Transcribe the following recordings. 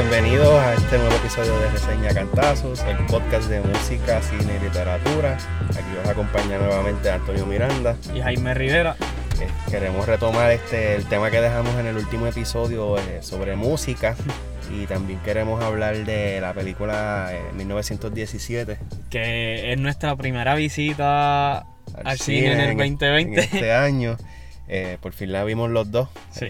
bienvenidos a este nuevo episodio de Reseña Cantazos, el podcast de música, cine y literatura. Aquí os acompaña nuevamente Antonio Miranda. Y Jaime Rivera. Eh, queremos retomar este, el tema que dejamos en el último episodio eh, sobre música y también queremos hablar de la película 1917. Eh, que es nuestra primera visita al, cine, en el 2020. este año. por fin la vimos los dos. Sí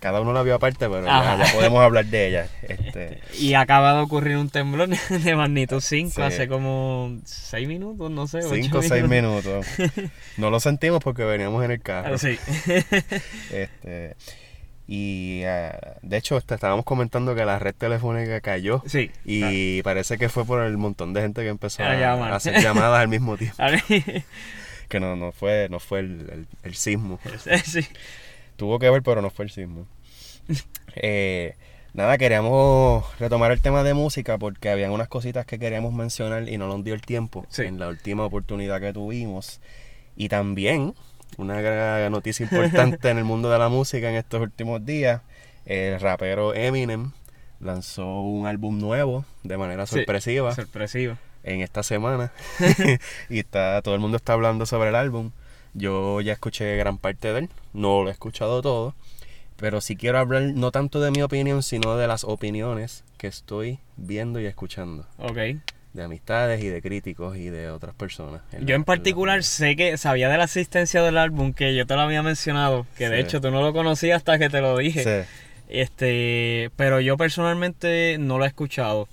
cada uno la vio aparte, pero ya, podemos hablar de ella. Este. Y acaba de ocurrir un temblor de magnitud 5 hace como 6 minutos, no sé. 5 o 6 minutos. No lo sentimos porque veníamos en el carro. Sí. Este, y ah, de hecho estábamos comentando que la red telefónica cayó. Sí. Y parece que fue por el montón de gente que empezó a, hacer llamadas al mismo tiempo. que no, no fue, no fue el, el, el sismo. Sí. Tuvo que ver, pero no fue el sismo. Eh, nada, queríamos retomar el tema de música porque habían unas cositas que queríamos mencionar y no nos dio el tiempo en la última oportunidad que tuvimos. Y también, una gran noticia importante en el mundo de la música en estos últimos días, el rapero Eminem lanzó un álbum nuevo de manera sorpresiva. sorpresiva. En esta semana. y está, todo el mundo está hablando sobre el álbum. Yo ya escuché gran parte de él, no lo he escuchado todo, pero sí quiero hablar no tanto de mi opinión, sino de las opiniones que estoy viendo y escuchando. Ok. De amistades y de críticos y de otras personas. yo en particular sé que sabía de la existencia del álbum, que yo te lo había mencionado, que de hecho tú no lo conocías hasta que te lo dije. Sí. Este, pero yo personalmente no lo he escuchado.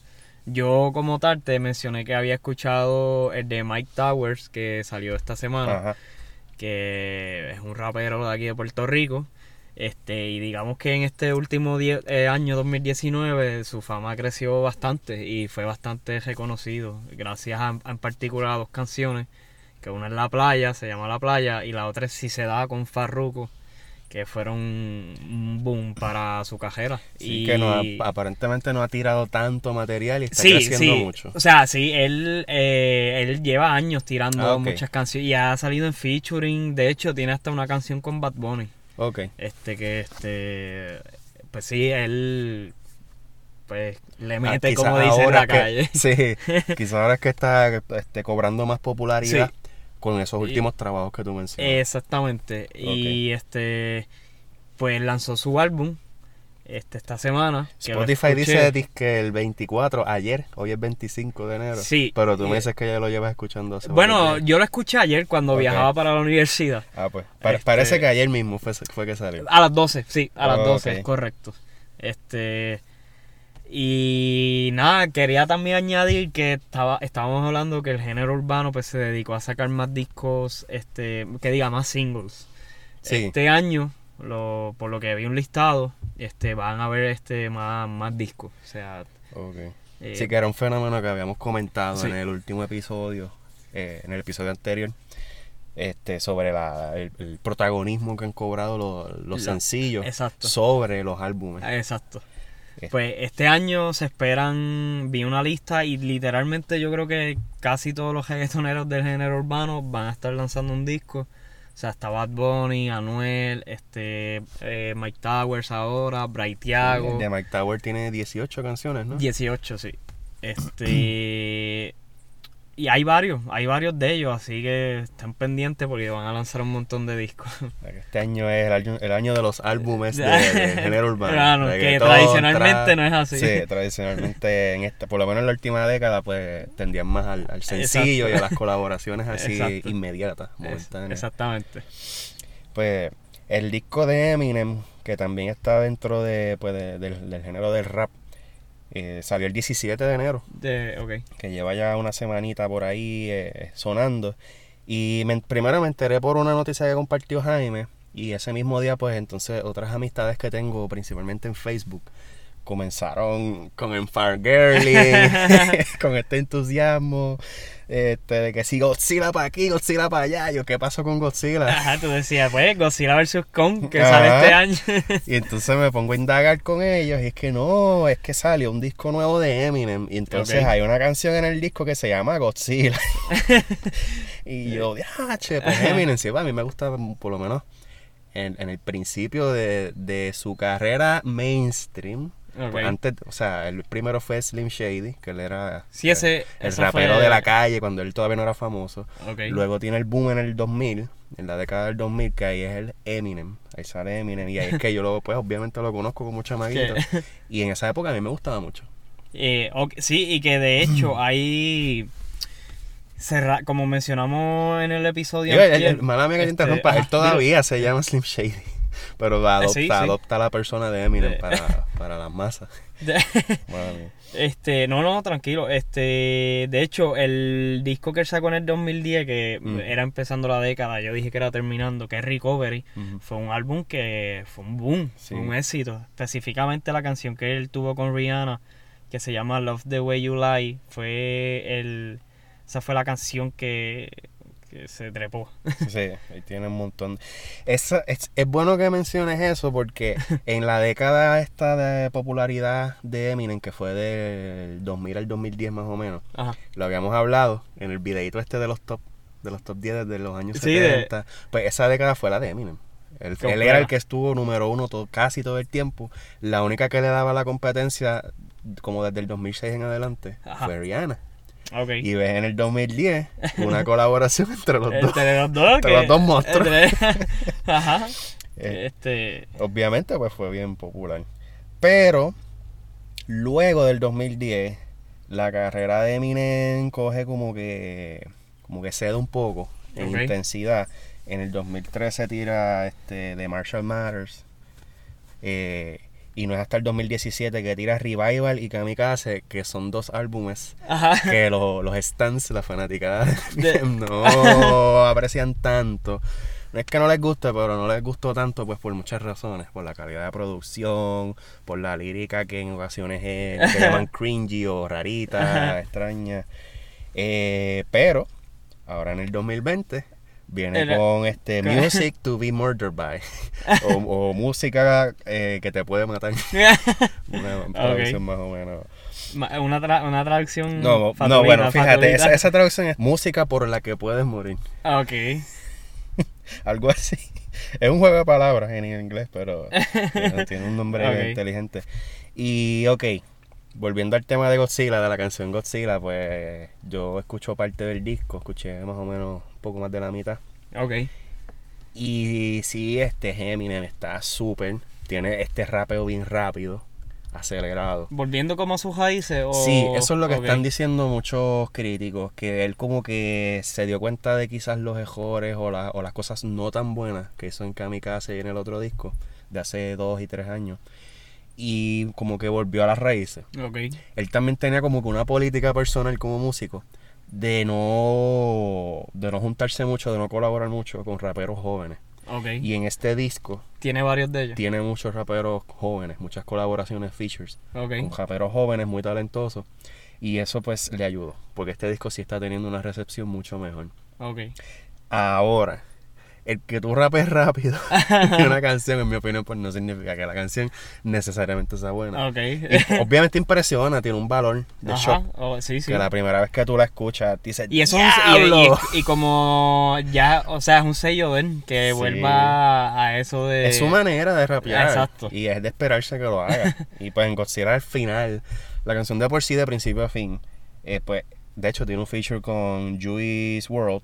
Yo como tal te mencioné que había escuchado el de Mike Towers que salió esta semana. Ajá que es un rapero de aquí de Puerto Rico. Este, y digamos que en este último eh, año 2019 su fama creció bastante y fue bastante reconocido gracias a, en particular a dos canciones que una es La Playa, se llama La Playa y la otra es Si se da con Farruko que fueron un boom para su carrera. y que aparentemente no ha tirado tanto material y está creciendo mucho. O sea, sí, él, eh, él lleva años tirando ah, muchas canciones y ha salido en featuring. De hecho, tiene hasta una canción con Bad Bunny. Ok. Este que, este, pues sí, él pues le ah, mete como dice en la calle. Sí, quizás ahora es que está este, cobrando más popularidad con esos últimos trabajos que tú mencionas. Exactamente. Y este pues lanzó su álbum este, esta semana. Spotify dice que el 24, ayer, hoy es 25 de enero. Sí. Pero tú me dices que ya lo llevas escuchando hace Bueno, yo lo escuché ayer cuando viajaba para la universidad. Ah, pues. Este, parece que ayer mismo fue, fue que salió. A las 12, sí, a las 12, correcto. Este. Y nada, quería también añadir que estaba, estábamos hablando que el género urbano pues se dedicó a sacar más discos, este, que diga más singles. Este año, lo, por lo que vi un listado, este, van a ver este más, más discos. O sea, eh, sí que era un fenómeno que habíamos comentado en el último episodio, eh, en el episodio anterior, este, sobre la, el, protagonismo que han cobrado los, los sencillos sobre los álbumes. Exacto. Pues este año se esperan, vi una lista y literalmente yo creo que casi todos los reggaetoneros del género urbano van a estar lanzando un disco. O sea, está Bad Bunny, Anuel, este, eh, Mike Towers ahora, Brightiago. El de Mike Towers tiene 18 canciones, ¿no? 18, sí. Este y hay varios, hay varios de ellos, así que estén pendientes porque van a lanzar un montón de discos. Este año es el año, de los álbumes de, género urbano. Claro, que tradicionalmente no es así. Sí, tradicionalmente en esta, por lo menos en la última década, pues tendían más al, sencillo y a las colaboraciones así inmediatas, Exactamente. Pues el disco de Eminem, que también está dentro de, pues, del género del rap, eh, salió el 17 de enero. De, Que lleva ya una semanita por ahí eh, sonando. Y primero me enteré por una noticia que compartió Jaime. Y ese mismo día, pues entonces otras amistades que tengo, principalmente en Facebook, comenzaron con el Girly, con este entusiasmo. Este, de que si Godzilla para aquí, Godzilla para allá. Yo, ¿qué pasó con Godzilla? Ajá, tú decías, pues, Godzilla vs. Kong, que sale este año. y entonces me pongo a indagar con ellos. Y es que no, es que salió un disco nuevo de Eminem. Y entonces hay una canción en el disco que se llama Godzilla. y yo, che, pues Eminem, sí, a mí me gusta por lo menos en, en el principio de, de su carrera mainstream Pues antes, o sea, el primero fue Slim Shady, que él era sí, ese, el, rapero de la calle cuando él todavía no era famoso. Luego tiene el boom en el 2000, en la década del 2000, que ahí es el Eminem. Ahí sale Eminem y ahí es que yo lo, pues obviamente lo conozco como chamaguito. Y en esa época a mí me gustaba mucho. Eh, sí, y que de hecho hay como mencionamos en el episodio. mala mía que te este, interrumpa, él todavía se llama Slim Shady. Pero adopta, adopta a la persona de Eminem para, para las masas. este, no, no, tranquilo. Este, de hecho, el disco que él sacó en el 2010, que mm. era empezando la década, yo dije que era terminando, que es Recovery, fue un álbum que fue un boom, un éxito. Específicamente la canción que él tuvo con Rihanna, que se llama Love the Way You Lie, fue el esa fue la canción que, se trepó. Sí, ahí tiene un montón. Es, es, bueno que menciones eso porque en la década esta de popularidad de Eminem, que fue del 2000 al 2010 más o menos, lo habíamos hablado en el videito este de los top de los top 10 de los años 70. Pues esa década fue la de Eminem. Él, era el que estuvo número uno todo, casi todo el tiempo. La única que le daba la competencia, como desde el 2006 en adelante, fue Rihanna. Y ves en el 2010 una colaboración entre los dos. Entre los dos, entre los dos monstruos. Ajá. Eh, este... Obviamente, pues fue bien popular. Pero, luego del 2010, la carrera de Eminem coge como que. como que cede un poco en intensidad. En el 2013 tira este The Marshall Matters. Eh, y no es hasta el 2017 que tira Revival y Kamikaze, que son dos álbumes que los stands, la fanaticada no aprecian tanto. No es que no les guste, pero no les gustó tanto pues por muchas razones. Por la calidad de producción, por la lírica que en ocasiones es, se llaman cringy o rarita, extraña. Eh, pero ahora en el 2020 Viene con este Music to be murdered by. o, música eh, que te puede matar. una traducción más o menos. Una, una traducción. No, no bueno, fíjate, esa, esa, traducción es música por la que puedes morir. Ah, ok. Algo así. Es un juego de palabras en inglés, pero tiene un nombre inteligente. Y, ok, volviendo al tema de Godzilla, de la canción Godzilla, pues yo escucho parte del disco, escuché más o menos poco más de la mitad. Ok. Y sí, este Eminem está súper. Tiene este rapeo bien rápido, acelerado. ¿Volviendo como a sus raíces? Sí, eso es lo que están diciendo muchos críticos. Que él como que se dio cuenta de quizás los errores o, o las cosas no tan buenas que hizo en Kamikaze y en el otro disco de hace dos y tres años y como que volvió a las raíces. Okay. Él también tenía como que una política personal como músico de no de no juntarse mucho, de no colaborar mucho con raperos jóvenes. Okay. Y en este disco tiene varios de ellos. Tiene muchos raperos jóvenes, muchas colaboraciones, features con raperos jóvenes muy talentosos y eso pues le ayudó, porque este disco sí está teniendo una recepción mucho mejor. Okay. Ahora, el que tú rapes rápido en una canción, en mi opinión, pues no significa que la canción necesariamente sea buena. obviamente impresiona, tiene un valor de shock. Oh, que la primera vez que tú la escuchas, dices, y eso y, y, como ya, o sea, es un sello de que vuelva a eso de... Es su manera de rapear. Exacto. Y es de esperarse que lo haga. y pues en Godzilla al final, la canción de por sí, de principio a fin, eh, pues, de hecho, tiene un feature con Juice World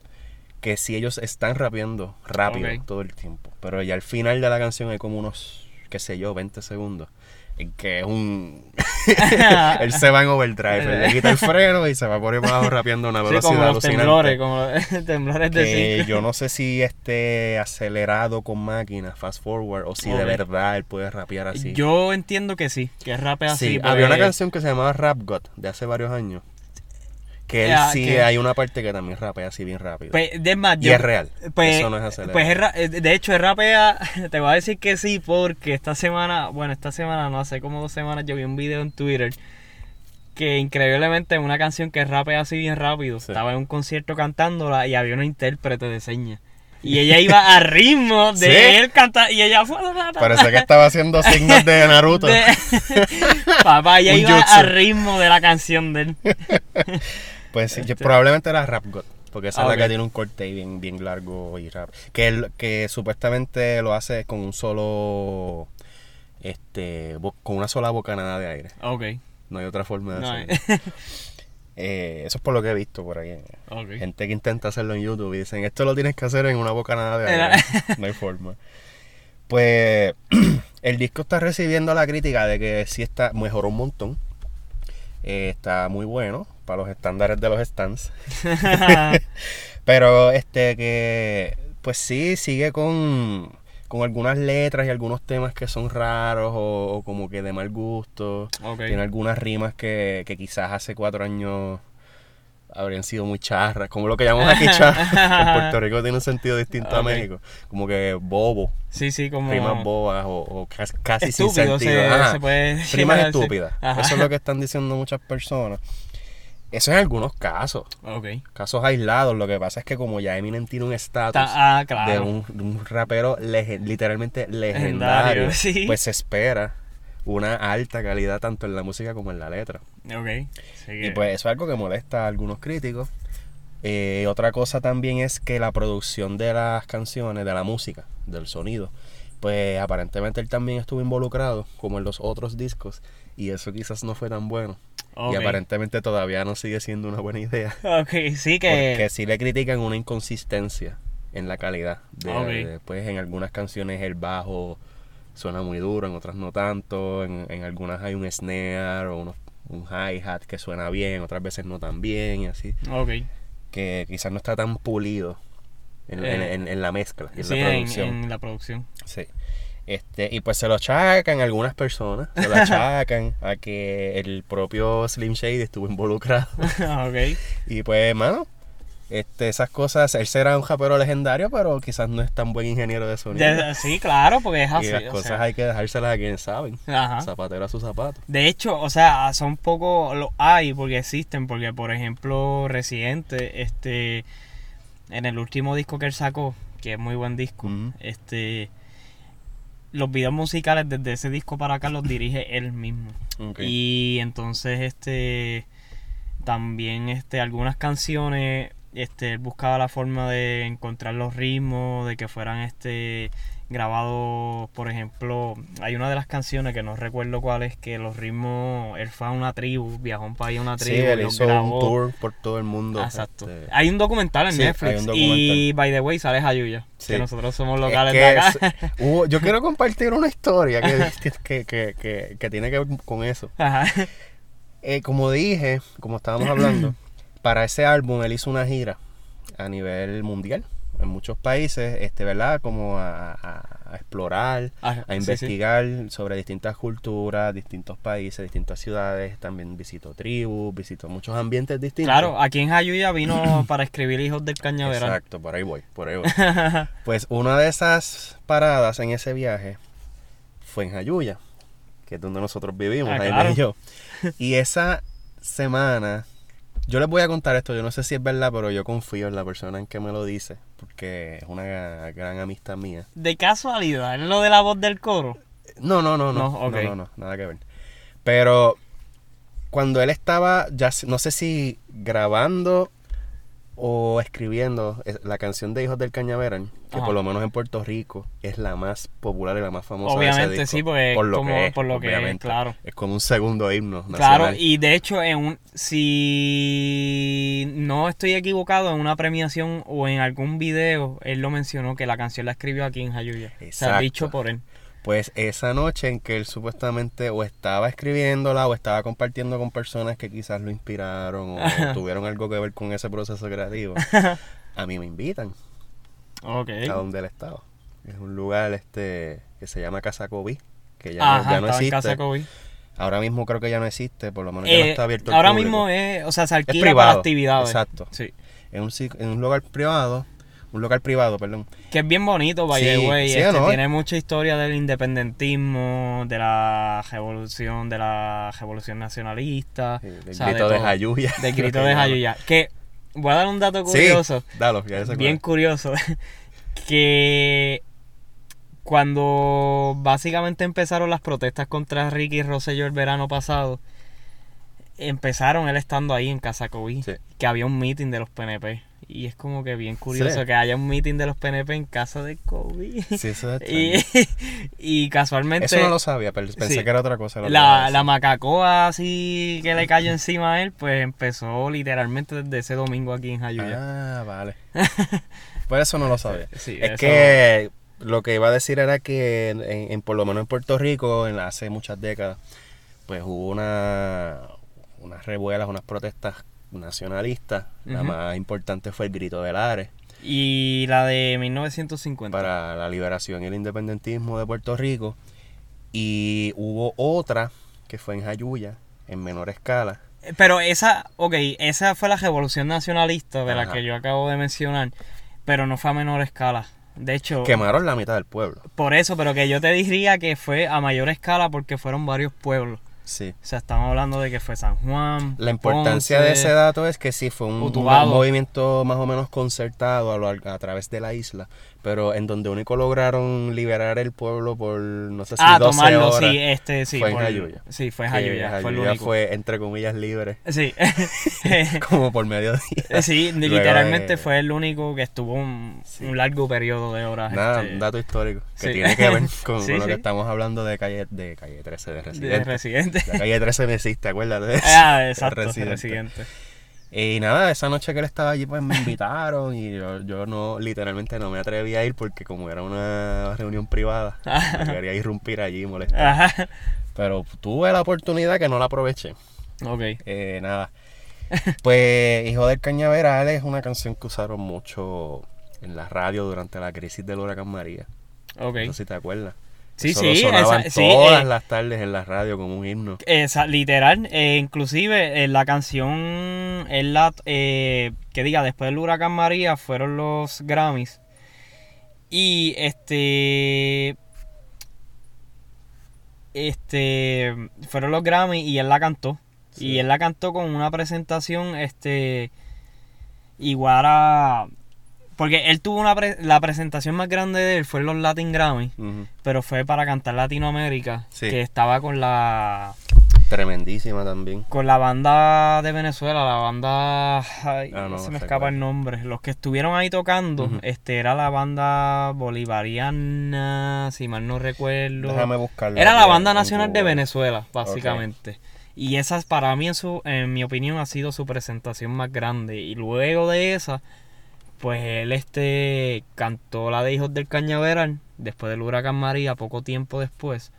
que si ellos están rapeando rápido todo el tiempo, pero ya al final de la canción hay como unos, qué sé yo, 20 segundos, en que es un... él se va en overdrive, él le quita el freno y se va por ahí abajo rapeando una velocidad sí, como los temblores, como temblores de que Yo no sé si esté acelerado con máquinas, fast forward, o si de verdad él puede rapear así. Yo entiendo que sí, que rapea así. Sí, había una canción que se llamaba Rap God de hace varios años que él sí hay una parte que también rapea así bien rápido. Pues, de y es real. Pues, eso no es acelerado. Pues eh, de hecho, el rapea, te voy a decir que sí, porque esta semana, bueno, esta semana, no hace como dos semanas, yo vi un video en Twitter que increíblemente una canción que rapea así bien rápido. Estaba en un concierto cantándola y había una intérprete de señas. Y ella iba a ritmo de él cantar. Y ella fue. Parece que estaba haciendo signos de Naruto. Papá, ella iba a ritmo de la canción de él. Pues sí, este. probablemente era Rap God. Porque esa es la que tiene un corte bien, bien largo y rap. Que, que supuestamente lo hace con un solo este, con una sola bocanada de aire. Ok. No hay otra forma de hacerlo. Eh, eso es por lo que he visto por ahí. Gente que intenta hacerlo en YouTube y dicen, esto lo tienes que hacer en una bocanada de aire. no hay forma. Pues el disco está recibiendo la crítica de que sí está, mejoró un montón. Eh, está muy bueno para los estándares de los stands. Pero este que pues sí sigue con, con algunas letras y algunos temas que son raros o, como que de mal gusto. Tiene algunas rimas que, que quizás hace cuatro años habrían sido muy charras, como lo que llamamos aquí charras. en Puerto Rico tiene un sentido distinto a México, como que bobo. Sí, sí, como... Rimas bobas o, casi, sin sentido. Se, puede rimas estúpidas. Eso es lo que están diciendo muchas personas. Eso en algunos casos. Okay. Casos aislados. Lo que pasa es que como ya Eminem tiene un estatus ah, de, un, rapero literalmente legendario, pues se espera una alta calidad tanto en la música como en la letra. Okay. Y pues eso es algo que molesta a algunos críticos. Eh, otra cosa también es que la producción de las canciones, de la música, del sonido, pues aparentemente él también estuvo involucrado, como en los otros discos, y eso quizás no fue tan bueno. Y aparentemente todavía no sigue siendo una buena idea. Ok, sí que... Porque sí le critican una inconsistencia en la calidad. De, pues en algunas canciones el bajo suena muy duro, en otras no tanto, en, en algunas hay un snare o un hi-hat que suena bien, otras veces no tan bien y así. Ok. Que quizás no está tan pulido en, en, eh, la mezcla, en la producción. En, la producción. Sí. Este, y pues se lo achacan algunas personas, se lo achacan a que el propio Slim Shady estuvo involucrado. ok. Y pues, mano, este, esas cosas, él será un japero legendario, pero quizás no es tan buen ingeniero de sonido. sí, claro, porque es así. Y las cosas hay que dejárselas a quienes saben. Ajá. Zapatero a su zapato. De hecho, o sea, son poco, lo hay porque existen, porque por ejemplo, Residente, este, en el último disco que él sacó, que es muy buen disco, este, los videos musicales desde ese disco para acá los dirige él mismo. Y entonces, este, también, este, algunas canciones este, él buscaba la forma de encontrar los ritmos, de que fueran este grabados, por ejemplo, hay una de las canciones que no recuerdo cuál es, que los ritmos, él fue a una tribu, viajó a un país a una tribu. Sí, él hizo un tour por todo el mundo. Exacto. Este, hay un documental en Netflix y, by the way, sale Jayuya, que nosotros somos locales de acá. yo quiero compartir una historia que, que, que, que, tiene que ver con eso. Ajá. Eh, como dije, como estábamos hablando, para ese álbum él hizo una gira a nivel mundial en muchos países, este, ¿verdad? Como a, explorar, a investigar sobre distintas culturas, distintos países, distintas ciudades. También visitó tribus, visitó muchos ambientes distintos. Claro, aquí en Jayuya vino para escribir Hijos del Cañaveral. Exacto, por ahí voy, por ahí voy. pues una de esas paradas en ese viaje fue en Jayuya, que es donde nosotros vivimos, ah, y yo. Y esa semana yo les voy a contar esto, yo no sé si es verdad, pero yo confío en la persona en que me lo dice, porque es una gran amistad mía. ¿De casualidad? ¿Es lo de la voz del coro? No, no, no, no, no, no, no, nada que ver. Pero cuando él estaba, ya no sé si grabando o escribiendo la canción de Hijos del Cañaveral, que por lo menos en Puerto Rico es la más popular y la más famosa. Obviamente sí, porque por lo que es, por lo que claro. Es como un segundo himno. Nacional. Claro, y de hecho, en un, si no estoy equivocado, en una premiación o en algún video, él lo mencionó que la canción la escribió aquí en Jayuya. Se ha dicho por él. Pues esa noche en que él supuestamente o estaba escribiéndola o estaba compartiendo con personas que quizás lo inspiraron o tuvieron algo que ver con ese proceso creativo, a mí me invitan. Okay. A donde él estaba. Es un lugar este que se llama Casa Kobe, que ya, no, ya no existe. Casa Ahora mismo creo que ya no existe, por lo menos ya no eh, está abierto. ahora mismo es, o sea, se alquila para actividades. Exacto. Sí. En un, en un lugar privado un local privado, perdón. Que es bien bonito, by the way. Este, tiene mucha historia del independentismo, de la revolución, de la revolución nacionalista. del grito de, Jayuya. Del grito de Jayuya. Que voy a dar un dato curioso. Dalo, bien curioso. que cuando básicamente empezaron las protestas contra Ricky Rosselló el verano pasado, empezaron él estando ahí en Casa COVID, que había un meeting de los PNP y es como que bien curioso que haya un meeting de los PNP en casa de Kobe. Sí, eso es y, y casualmente... Eso no lo sabía, pero pensé que era otra cosa. La, la macacoa así que le cayó encima a él, pues empezó literalmente desde ese domingo aquí en Jayuya. Ah, vale. Por eso no lo sabía. es que lo que iba a decir era que en, por lo menos en Puerto Rico, en hace muchas décadas, pues hubo una, unas revuelas, unas protestas nacionalista. La más importante fue el Grito de Lares. Y la de 1950. Para la liberación y el independentismo de Puerto Rico. Y hubo otra que fue en Jayuya, en menor escala. Pero esa, ok, esa fue la revolución nacionalista de la que yo acabo de mencionar, pero no fue a menor escala. De hecho... Quemaron la mitad del pueblo. Por eso, pero que yo te diría que fue a mayor escala porque fueron varios pueblos. Sí. O sea, estamos hablando de que fue San Juan. La importancia de ese dato es que sí fue un, movimiento más o menos concertado a, a, través de la isla pero en donde único lograron liberar el pueblo por no sé si ah, 12 tomarlo, horas, sí, este, sí, fue en Jayuya. Sí, fue en Jayuya, fue, el fue entre comillas libre. Sí. Como por medio día. Sí, literalmente fue el único que estuvo un, largo periodo de horas. Nada, este, un dato histórico que tiene que ver con, lo que estamos hablando de calle de calle 13 de Residente. De Residente. La calle 13 me existe, acuérdate. Ah, exacto, Residente. Y nada, esa noche que él estaba allí, pues me invitaron y yo, yo no, literalmente no me atreví a ir porque como era una reunión privada, quería irrumpir allí y molestar. Pero tuve la oportunidad que no la aproveché. Ok. Eh, nada. Pues Hijo del Cañaveral es una canción que usaron mucho en la radio durante la crisis del huracán María. Ok. No sé si te acuerdas. Sí, sí, sonaban todas eh, las tardes en la radio como un himno. Esa, literal, eh, inclusive eh, la canción, en la, que diga, después del huracán María fueron los Grammys. Y este... Este... Fueron los Grammys y él la cantó. Y él la cantó con una presentación, este... Igual a porque él tuvo una la presentación más grande de él fue en los Latin Grammy, pero fue para cantar Latinoamérica, que estaba con la tremendísima también. Con la banda de Venezuela, la banda ay, ah, se me escapa el nombre. Los que estuvieron ahí tocando, este era la banda bolivariana, si mal no recuerdo. Déjame buscarlo. Era la banda nacional de Venezuela, básicamente. Y esa para mí en su en mi opinión ha sido su presentación más grande y luego de esa pues él este cantó la de Hijos del Cañaveral después del huracán María, poco tiempo después,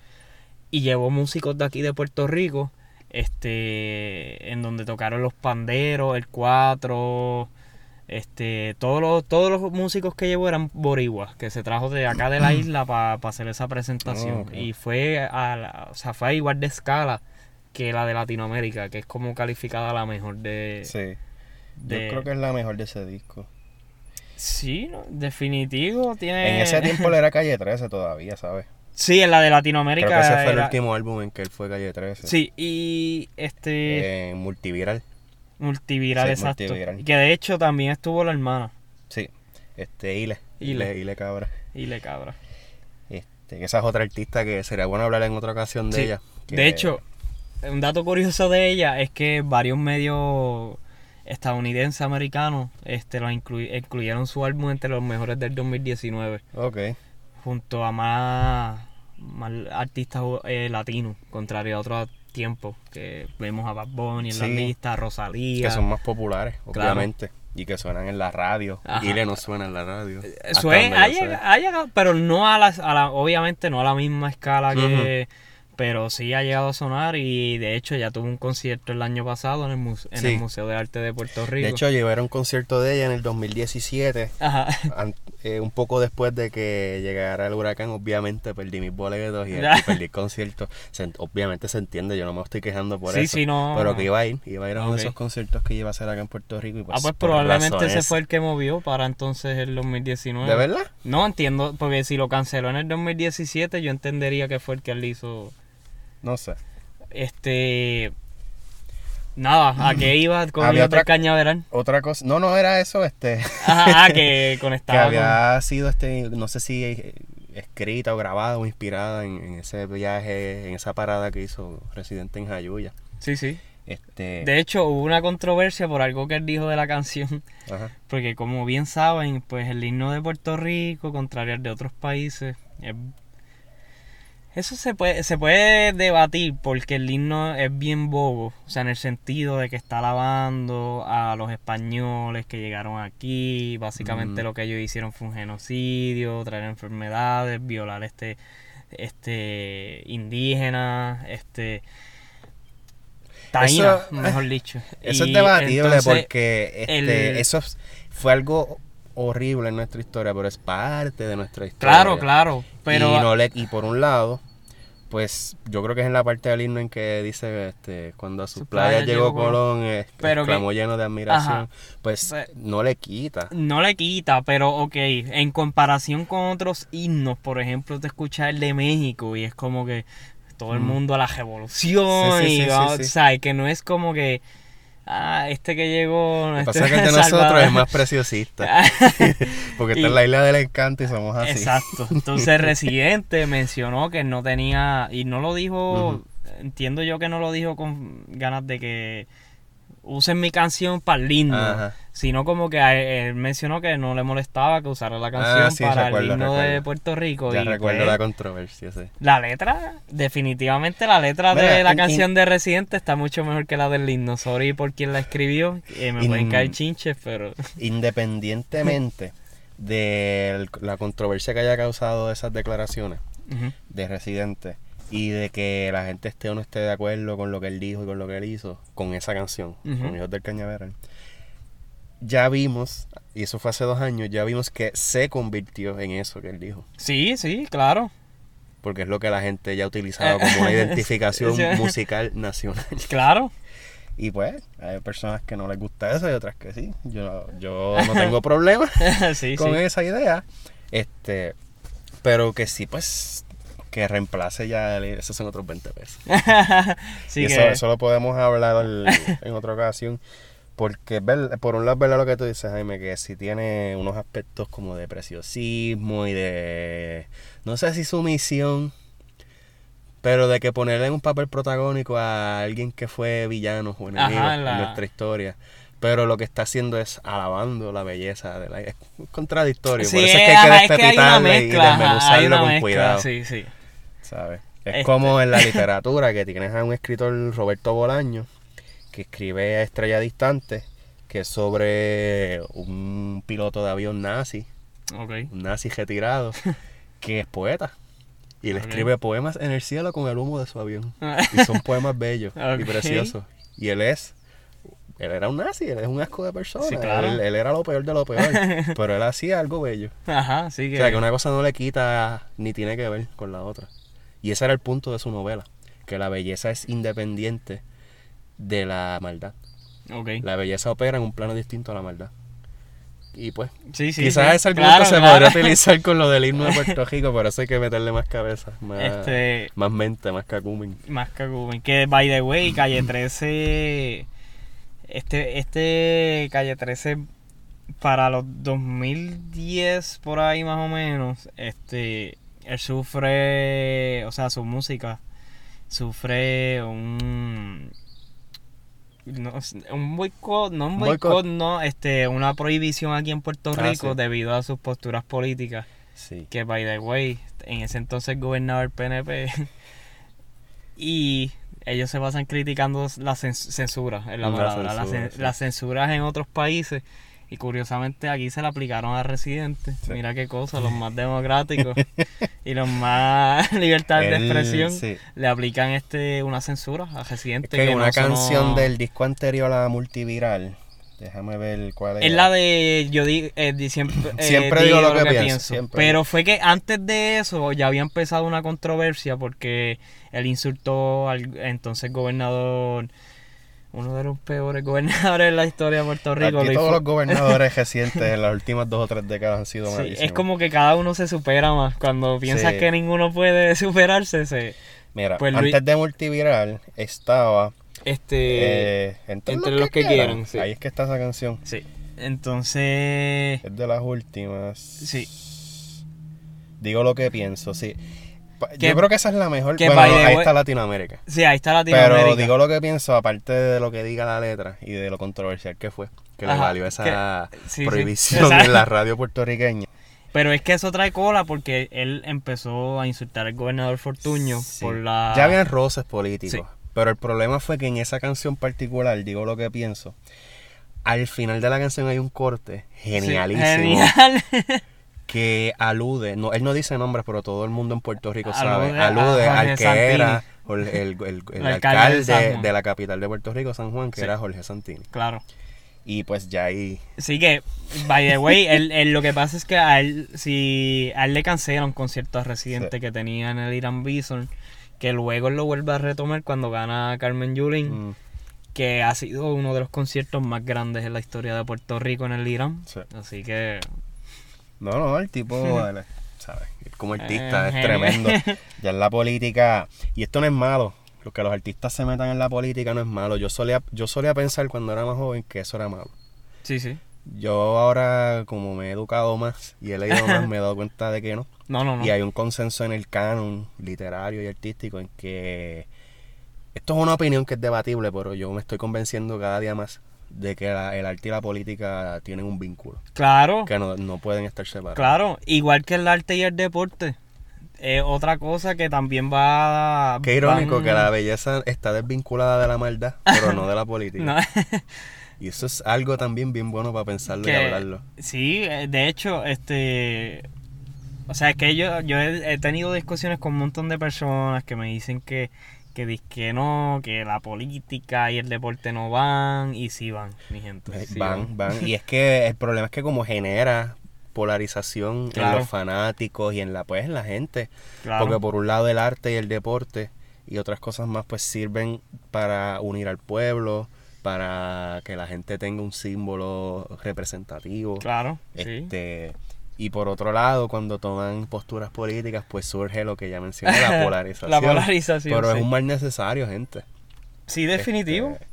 y llevó músicos de aquí de Puerto Rico, este, en donde tocaron los panderos, el cuatro, este, todos los, todos los músicos que llevó eran boricuas, que se trajo de acá de la isla para hacer esa presentación, oh, y fue a, o sea, fue igual de escala que la de Latinoamérica, que es como calificada la mejor de... Sí. Yo creo que es la mejor de ese disco. Sí, definitivo. Tiene... En ese tiempo le era Calle 13 todavía, ¿sabes? Sí, en la de Latinoamérica. Creo que ese fue el último álbum en que él fue Calle 13. Sí, y este... Eh, multiviral. Multiviral, exacto. Y que de hecho también estuvo la hermana. Sí, este, Ile. Ile, Ile Cabra. Ile Cabra. Este, esa es otra artista que sería bueno hablar en otra ocasión de ella. De hecho, un dato curioso de ella es que varios medios estadounidense americano este lo incluyeron su álbum entre los mejores del 2019 ok. Junto a más, artistas eh, latinos contrario a otros tiempos que vemos a Bad Bunny en la lista Rosalía. Que son más populares obviamente y que suenan en la radio. Y le no suena en la radio. Eh, ha, llegado, pero no a la, obviamente no a la misma escala que pero sí ha llegado a sonar y de hecho ya tuvo un concierto el año pasado en el, en el Museo de Arte de Puerto Rico. De hecho, llevaron un concierto de ella en el 2017, Ajá. Eh, un poco después de que llegara el huracán, obviamente perdí mis boletos y, perdí el concierto. obviamente se entiende, yo no me estoy quejando por eso. Sí, no. Pero que iba a ir, iba a ir a uno de esos conciertos que iba a hacer acá en Puerto Rico. Y pues, ah, pues probablemente ese fue el que movió para entonces el 2019. ¿De verdad? No entiendo, porque si lo canceló en el 2017, yo entendería que fue el que él hizo no sé. Este. Nada, ¿a qué iba con Había otra cañaveral? Otra cosa. No, no era eso, este. Ajá, ah, que conectaba. que había sido este. No sé si escrita o grabada o inspirada en, ese viaje, en esa parada que hizo Residente en Jayuya. Sí, sí. Este... De hecho, hubo una controversia por algo que él dijo de la canción. Porque como bien saben, pues el himno de Puerto Rico, contrario al de otros países, eso se puede, se puede debatir porque el himno es bien bobo, o sea, en el sentido de que está alabando a los españoles que llegaron aquí, básicamente lo que ellos hicieron fue un genocidio, traer enfermedades, violar este este indígenas, este taína, mejor dicho. Eso es debatible porque este, eso fue algo horrible en nuestra historia, pero es parte de nuestra historia. Claro, claro. Pero... Y, no le, y por un lado, pues yo creo que es en la parte del himno en que dice este cuando a su, playa, llegó, Colón, eh, pero lleno de admiración, pues, pues no le quita. No le quita, pero ok, en comparación con otros himnos, por ejemplo, te escuchas el de México y es como que todo el mundo a la revolución y, o que no es como que ah, este que llegó. Lo que este pasa que el de nosotros es más preciosista. Porque está en la isla del encanto y somos así. Exacto. Entonces, Residente mencionó que no tenía. Y no lo dijo. Entiendo yo que no lo dijo con ganas de que usen mi canción para el himno, sino como que él mencionó que no le molestaba que usara la canción ah, para el himno de Puerto Rico. Ya recuerdo pues, la controversia, sí. La letra, definitivamente la letra de la canción de Residente está mucho mejor que la del himno. Sorry por quien la escribió, eh, me pueden caer chinches, pero... Independientemente de la controversia que haya causado esas declaraciones de Residente, y de que la gente esté o no esté de acuerdo con lo que él dijo y con lo que él hizo con esa canción, con Hijos del Cañaveral, ya vimos, y eso fue hace dos años, ya vimos que se convirtió en eso que él dijo. Sí, sí, claro. Porque es lo que la gente ya ha utilizado como una identificación musical nacional. Claro. Y pues, hay personas que no les gusta eso y otras que sí. Yo, yo no tengo problema con esa idea. Este, pero que sí, pues, que reemplace ya, esos son otros 20 pesos. y eso, lo podemos hablar en otra ocasión. Porque por un lado verdad lo que tú dices, Jaime, que si tiene unos aspectos como de preciosismo y de, no sé si sumisión, pero de que ponerle en un papel protagónico a alguien que fue villano o enemigo en nuestra historia. Pero lo que está haciendo es alabando la belleza de la... Es contradictorio, por eso es que hay que despepitarle y desmenuzarlo con cuidado. Sí, sí. ¿Sabes? Es este. como en la literatura que tienes a un escritor, Roberto Bolaño, que escribe Estrella Distante, que es sobre un piloto de avión nazi, un nazi retirado, que es poeta. Y él escribe poemas en el cielo con el humo de su avión. y son poemas bellos y preciosos. Y él es él era un nazi, él es un asco de persona. él, era lo peor de lo peor. pero él hacía algo bello. Ajá, sí que... O sea, que una cosa no le quita ni tiene que ver con la otra. Y ese era el punto de su novela, que la belleza es independiente de la maldad. Okay. La belleza opera en un plano distinto a la maldad. Y pues, sí, sí, quizás ese argumento se podría utilizar con lo del himno de Puerto Rico, pero eso hay que meterle más cabeza, más, este, más mente, más cacumen. Más cacumen. Que, by the way, Calle 13, este, este Calle 13, para los 2010, por ahí más o menos, este él sufre, o sea, su música sufre un un boicot, no un boicot, no, este, una prohibición aquí en Puerto ah, Rico debido a sus posturas políticas. Sí. Que by the way, en ese entonces gobernaba el PNP y ellos se pasan criticando la censura en la, palabra, las censuras en otros países y curiosamente aquí se la aplicaron a residentes. Mira qué cosa, los más democráticos y los más libertad de expresión le aplican este una censura a residentes. que, una canción del disco anterior a la multiviral. Déjame ver cuál es. Es la de yo eh, siempre, eh, siempre digo, lo que, pienso. Pero fue que antes de eso ya había empezado una controversia porque él insultó al entonces gobernador uno de los peores gobernadores de la historia de Puerto Rico. Aquí todos los gobernadores recientes en las últimas dos o tres décadas han sido sí, Es como que cada uno se supera más. Cuando piensas que ninguno puede superarse, se... Mira, pues antes de Multiviral estaba... Este... Eh, entre, los, que, quieran. Ahí es que está esa canción. Sí. Entonces... Es de las últimas. Sí. Digo lo que pienso, sí. Yo creo que esa es la mejor. bueno, ahí está Latinoamérica. Sí, ahí está Latinoamérica. Pero digo lo que pienso, aparte de lo que diga la letra y de lo controversial que fue, que le valió esa prohibición en la radio puertorriqueña. Pero es que eso trae cola porque él empezó a insultar al gobernador Fortuño por la... Ya habían roces políticos, pero el problema fue que en esa canción particular, digo lo que pienso, al final de la canción hay un corte genialísimo. genial. que alude, no, él no dice nombres, pero todo el mundo en Puerto Rico sabe, alude al que era el, alcalde, de, la capital de Puerto Rico, San Juan, que era Jorge Santini. Claro. Y pues ya ahí. Sí que, by the way, él, lo que pasa es que a él, si a él le cancela un concierto a Residente que tenía en el Irán Bison, que luego él lo vuelve a retomar cuando gana Carmen Yulín, mm. que ha sido uno de los conciertos más grandes en la historia de Puerto Rico en el Irán. Así que. No, no, el tipo, ¿sabes? Como artista, es tremendo. Ya en la política, y esto no es malo, lo que los artistas se metan en la política no es malo. Yo solía, yo solía pensar cuando era más joven que eso era malo. Sí, sí. Yo ahora, como me he educado más y he leído más, me he dado cuenta de que no. No, no, no. Y hay un consenso en el canon literario y artístico en que esto es una opinión que es debatible, pero yo me estoy convenciendo cada día más de que el arte y la política tienen un vínculo. Claro. Que no, no pueden estar separados. Claro, igual que el arte y el deporte es otra cosa que también va... Qué irónico que la belleza está desvinculada de la maldad, pero no de la política. Y eso es algo también bien bueno para pensarlo y hablarlo. Sí, eh, de hecho, este... O sea, es que yo, yo he, tenido discusiones con un montón de personas que me dicen que, que, que no, que la política y el deporte no van, y sí van, mi gente. van, van. Y es que el problema es que como genera polarización en los fanáticos y en la pues en la gente porque por un lado el arte y el deporte y otras cosas más pues sirven para unir al pueblo para que la gente tenga un símbolo representativo claro este y por otro lado cuando toman posturas políticas pues surge lo que ya mencioné la polarización la polarización pero es un mal necesario gente sí definitivo este,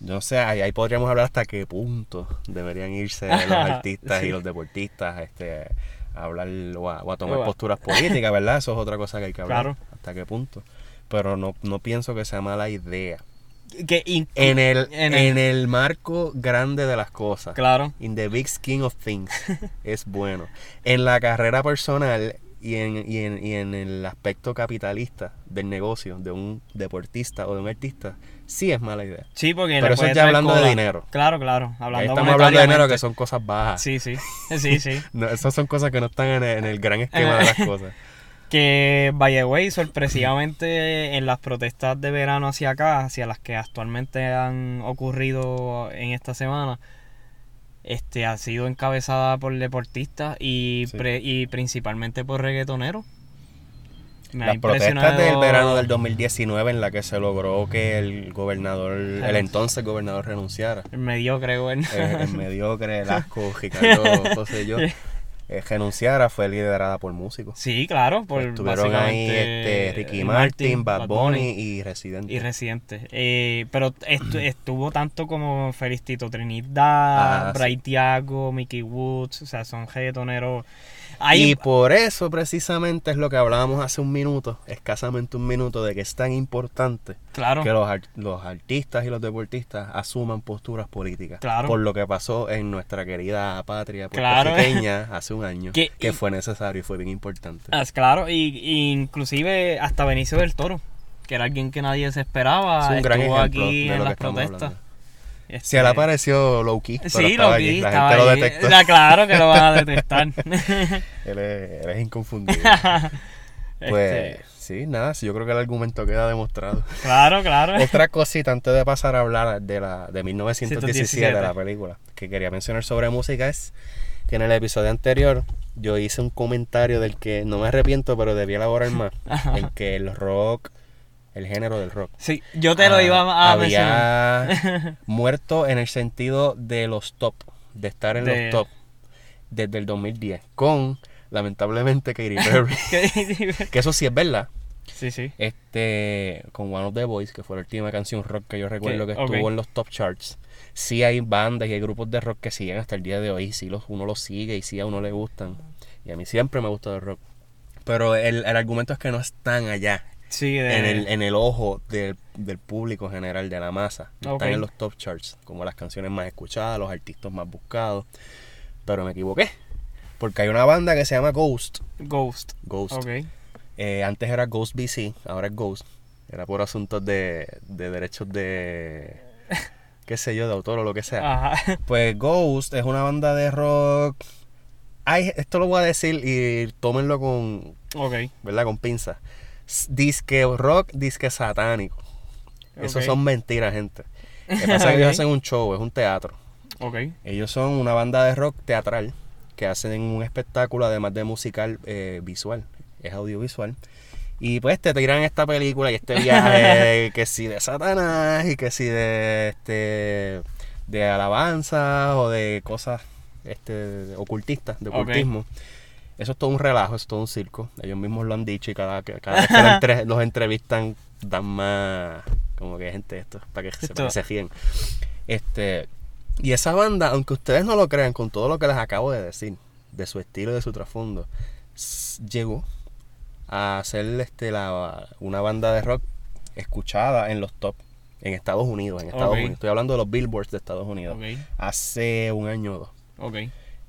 no sé, ahí, podríamos hablar hasta qué punto deberían irse los artistas y los deportistas este, a hablar o a, tomar posturas políticas, ¿verdad? Eso es otra cosa que hay que hablar. Hasta qué punto. Pero no, no pienso que sea mala idea. Que en, el, en, el, marco grande de las cosas. Claro. In the big scheme of things. es bueno. En la carrera personal y en, y en, y en el aspecto capitalista del negocio de un deportista o de un artista, sí es mala idea. Sí, porque Pero eso ya hablando de dinero. Claro, claro. Hablando estamos hablando de dinero que son cosas bajas. Sí, sí. Sí, sí. no, esas son cosas que no están en el, gran esquema de las cosas. Que, by the way, sorpresivamente en las protestas de verano hacia acá, hacia las que actualmente han ocurrido en esta semana, este ha sido encabezada por deportistas y, y principalmente por reggaetoneros. Las protestas del verano del 2019 en la que se logró que el gobernador, el entonces gobernador renunciara. El mediocre, bueno. El, mediocre, el asco, Ricardo José yo. Eh, renunciara fue liderada por músicos. Sí, claro. Por Estuvieron ahí este, Ricky Martin, Bad Bunny, y Residente. Y Residente. Eh, pero estuvo tanto como Felicito Trinidad, ah, Bray Tiago, Mickey Woods, o sea, son reggaetoneros y por eso precisamente es lo que hablábamos hace un minuto, escasamente un minuto, de que es tan importante claro. que los, los artistas y los deportistas asuman posturas políticas. Claro. Por lo que pasó en nuestra querida patria puertorriqueña hace un año, que, fue necesario y fue bien importante. Ah, claro, y, inclusive hasta Benicio del Toro, que era alguien que nadie se esperaba, es un gran ejemplo aquí de en las protestas. Este... Si él apareció low key, pero sí, allí. la gente lo detectó. claro que lo van a detectar. él, es, inconfundible. pues este sí, nada, sí, yo creo que el argumento queda demostrado. Claro, claro. Otra cosita antes de pasar a hablar de la de 1917 de la película que quería mencionar sobre música es que en el episodio anterior yo hice un comentario del que no me arrepiento, pero debía elaborar más, en que el rock el género del rock. Sí, yo te lo ah, iba a había muerto en el sentido de los top, de estar en los top desde el 2010, con lamentablemente Katy Perry. que eso sí es verdad. Sí, sí. Este, con One of the Boys, que fue la última canción rock que yo recuerdo que estuvo en los top charts. Sí hay bandas y hay grupos de rock que siguen hasta el día de hoy, sí los, uno los sigue y sí a uno le gustan. Y a mí siempre me gusta el rock. Pero el, el argumento es que no están allá. Sí, en, el, en el ojo del, del público general, de la masa. Están en los top charts, como las canciones más escuchadas, los artistas más buscados. Pero me equivoqué. Porque hay una banda que se llama Ghost. Ghost. Ghost. Okay. Eh, antes era Ghost BC, ahora es Ghost. Era por asuntos de, de derechos de. qué sé yo, de autor o lo que sea. Ajá. Pues Ghost es una banda de rock. Ay, esto lo voy a decir y tómenlo con. Ok. ¿Verdad? Con pinza. Disque rock, disque satánico. Eso son mentiras, gente. Lo que pasa es que ellos hacen un show, es un teatro. Okay. Ellos son una banda de rock teatral que hacen un espectáculo además de musical eh, visual, es audiovisual. Y pues te tiran esta película y este viaje que si de Satanás y que si de este de alabanza o de cosas este ocultistas, de ocultismo. Eso es todo un relajo, es todo un circo. Ellos mismos lo han dicho y cada, cada vez que los, entrevistan dan más como que gente esto para que, se, para que se fíen. Este, y esa banda, aunque ustedes no lo crean, con todo lo que les acabo de decir, de su estilo y de su trasfondo, llegó a ser este, la, una banda de rock escuchada en los top en Estados Unidos. En Estados Unidos. Estoy hablando de los billboards de Estados Unidos. Hace un año o dos.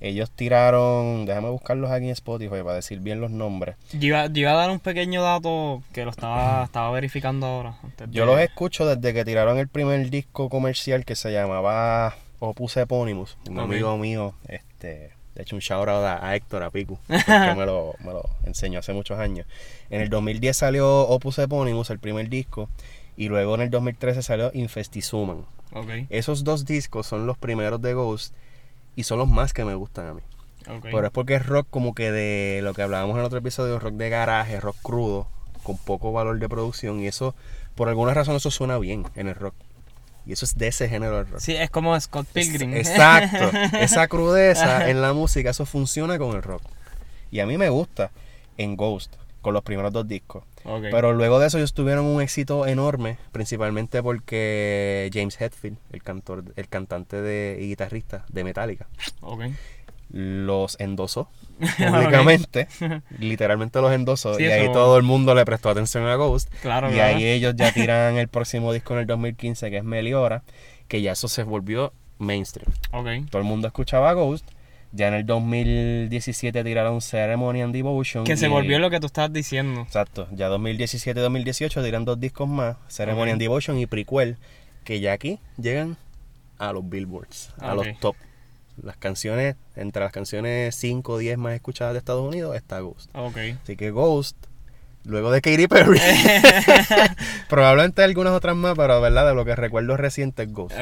Ellos tiraron, déjame buscarlos aquí en Spotify para decir bien los nombres. Yo iba, a dar un pequeño dato que lo estaba, estaba verificando ahora. Yo los escucho desde que tiraron el primer disco comercial que se llamaba Opus Eponymus, un amigo mío, este, de hecho un shout out a, Héctor, a Piku, que me lo, me lo enseñó hace muchos años. En el 2010 salió Opus Eponymus, el primer disco, y luego en el 2013 salió Infestizuman. Okay. Esos dos discos son los primeros de Ghost y son los más que me gustan a mí. Pero es porque es rock como que de lo que hablábamos en otro episodio, rock de garaje, rock crudo, con poco valor de producción y eso, por alguna razón eso suena bien en el rock. Y eso es de ese género de rock. Sí, es como Scott Pilgrim. exacto. Esa crudeza en la música, eso funciona con el rock. Y a mí me gusta en Ghost, con los primeros dos discos. Pero luego de eso ellos tuvieron un éxito enorme, principalmente porque James Hetfield, el cantor, el cantante de, y guitarrista de Metallica, los endosó públicamente, literalmente los endosó, y ahí todo el mundo le prestó atención a Ghost. y ahí ellos ya tiran el próximo disco en el 2015, que es Meliora, que ya eso se volvió mainstream. Todo el mundo escuchaba Ghost. Ya en el 2017 tiraron Ceremony and Devotion. Que se volvió lo que tú estabas diciendo. Exacto. Ya 2017-2018 tiran dos discos más, Ceremony and Devotion y Prequel, que ya aquí llegan a los billboards, a los top las canciones, entre las canciones 5 o 10 más escuchadas de Estados Unidos está Ghost. Okay. Así que Ghost Luego de Katy Perry. Probablemente algunas otras más, pero verdad, de lo que recuerdo reciente es Ghost.